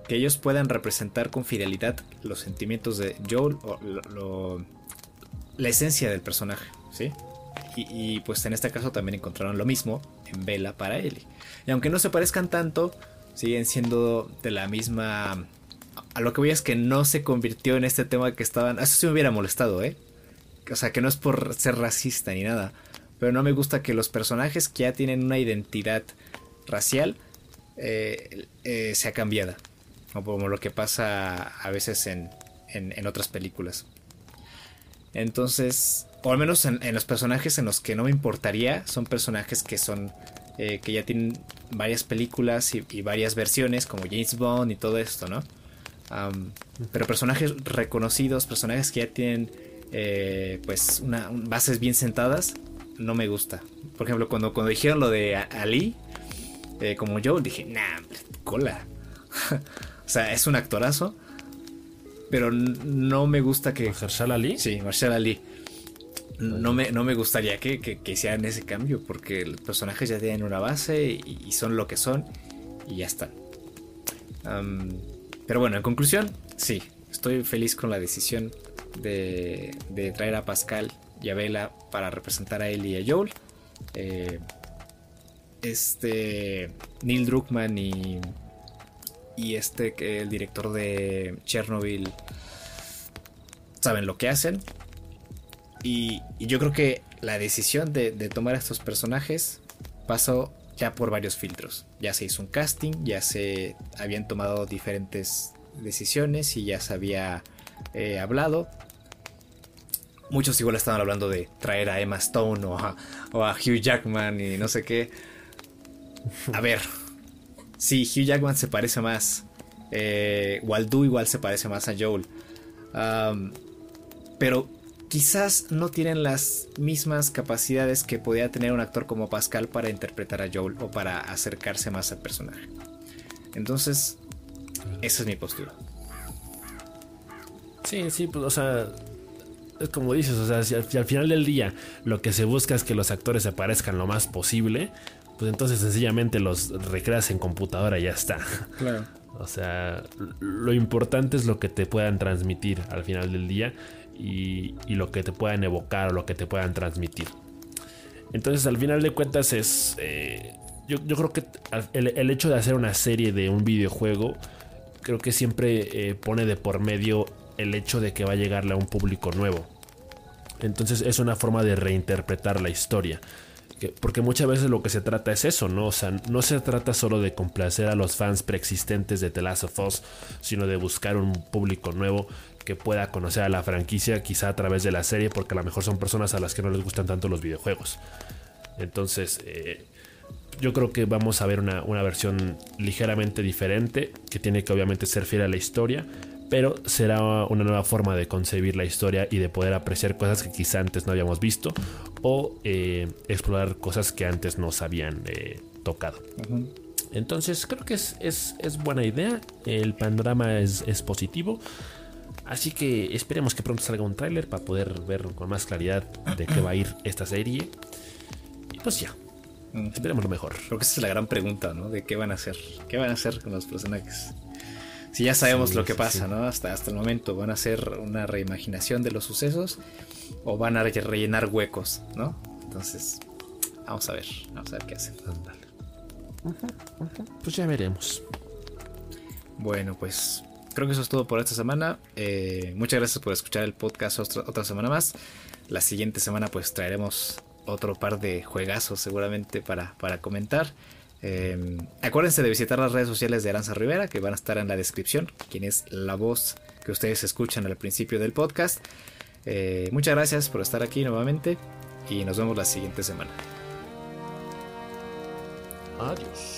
Speaker 1: Que ellos puedan representar con fidelidad los sentimientos de Joel o la esencia del personaje, ¿sí? Y, y, pues en este caso también encontraron lo mismo en Vela para Ellie. Y aunque no se parezcan tanto, siguen siendo de la misma... A lo que voy es que no se convirtió en este tema que estaban... Eso sí me hubiera molestado, ¿eh? O sea, que no es por ser racista ni nada. Pero no me gusta que los personajes que ya tienen una identidad racial eh, eh, sea cambiada. Como lo que pasa a veces en, en, otras películas. Entonces, o al menos en, los personajes en los que no me importaría, son personajes que son eh, que ya tienen varias películas y, varias versiones, como James Bond y todo esto, ¿no? pero personajes reconocidos, personajes que ya tienen eh, pues una, bases bien sentadas, no me gusta. Por ejemplo, cuando, cuando dijeron lo de Ali, eh, como yo, dije, nah, cola. o sea, es un actorazo, pero no me gusta que...
Speaker 2: ¿Marshall Ali?
Speaker 1: Sí, Marshall Ali no me, no me gustaría que, que, hicieran ese cambio, porque los personajes ya tienen una base y, son lo que son y ya están. pero bueno, en conclusión, sí, estoy feliz con la decisión de, de traer a Pascal y a Bella para representar a él y a Joel. Eh, este Neil Druckmann y, y este el director de Chernobyl saben lo que hacen y, yo creo que la decisión de, tomar a estos personajes pasó ya por varios filtros. Ya se hizo un casting, ya se habían tomado diferentes decisiones y ya se había eh, hablado. Muchos igual estaban hablando de traer a Emma Stone o a, Hugh Jackman y no sé qué. A ver, sí, Hugh Jackman se parece más. Eh, Waldo igual se parece más a Joel. pero quizás no tienen las mismas capacidades que podía tener un actor como Pascal para interpretar a Joel o para acercarse más al personaje. Entonces, esa es mi postura.
Speaker 2: Sí, sí, pues, o sea, como dices, o sea, si al, final del día lo que se busca es que los actores se parezcan lo más posible, pues entonces sencillamente los recreas en computadora y ya está. Claro. O sea, lo importante es lo que te puedan transmitir al final del día y, lo que te puedan evocar o lo que te puedan transmitir. Entonces al final de cuentas es... Eh, yo, creo que el, hecho de hacer una serie de un videojuego creo que siempre eh, pone de por medio el hecho de que va a llegarle a un público nuevo. Entonces es una forma de reinterpretar la historia. porque muchas veces lo que se trata es eso, ¿no? O sea, no se trata solo de complacer a los fans preexistentes de The Last of Us, sino de buscar un público nuevo que pueda conocer a la franquicia, quizá a través de la serie, porque a lo mejor son personas a las que no les gustan tanto los videojuegos. Entonces, eh, yo creo que vamos a ver una, una, versión ligeramente diferente, que tiene que obviamente ser fiel a la historia, pero será una nueva forma de concebir la historia y de poder apreciar cosas que quizá antes no habíamos visto o eh, explorar cosas que antes nos habían eh, tocado. Entonces creo que es, es, es, buena idea, el panorama es, es, positivo, así que esperemos que pronto salga un tráiler para poder ver con más claridad de qué va a ir esta serie. Y pues ya, esperemos lo mejor.
Speaker 1: Creo que esa es la gran pregunta, ¿no? De qué van a hacer, qué van a hacer con los personajes. Si ya sabemos lo que pasa, ¿no? Hasta, hasta el momento, ¿van a ser una reimaginación de los sucesos o van a rellenar huecos, ¿no? Entonces, vamos a ver, vamos a ver qué hacen.
Speaker 2: Pues ya veremos.
Speaker 1: Bueno, pues creo que eso es todo por esta semana. Eh, muchas gracias por escuchar el podcast otra, otra semana más. La siguiente semana pues traeremos otro par de juegazos seguramente para, para comentar. Eh, acuérdense de visitar las redes sociales de Aranza Rivera, que van a estar en la descripción, quien es la voz que ustedes escuchan al principio del podcast. Eh, muchas gracias por estar aquí nuevamente y nos vemos la siguiente semana.
Speaker 2: Adiós.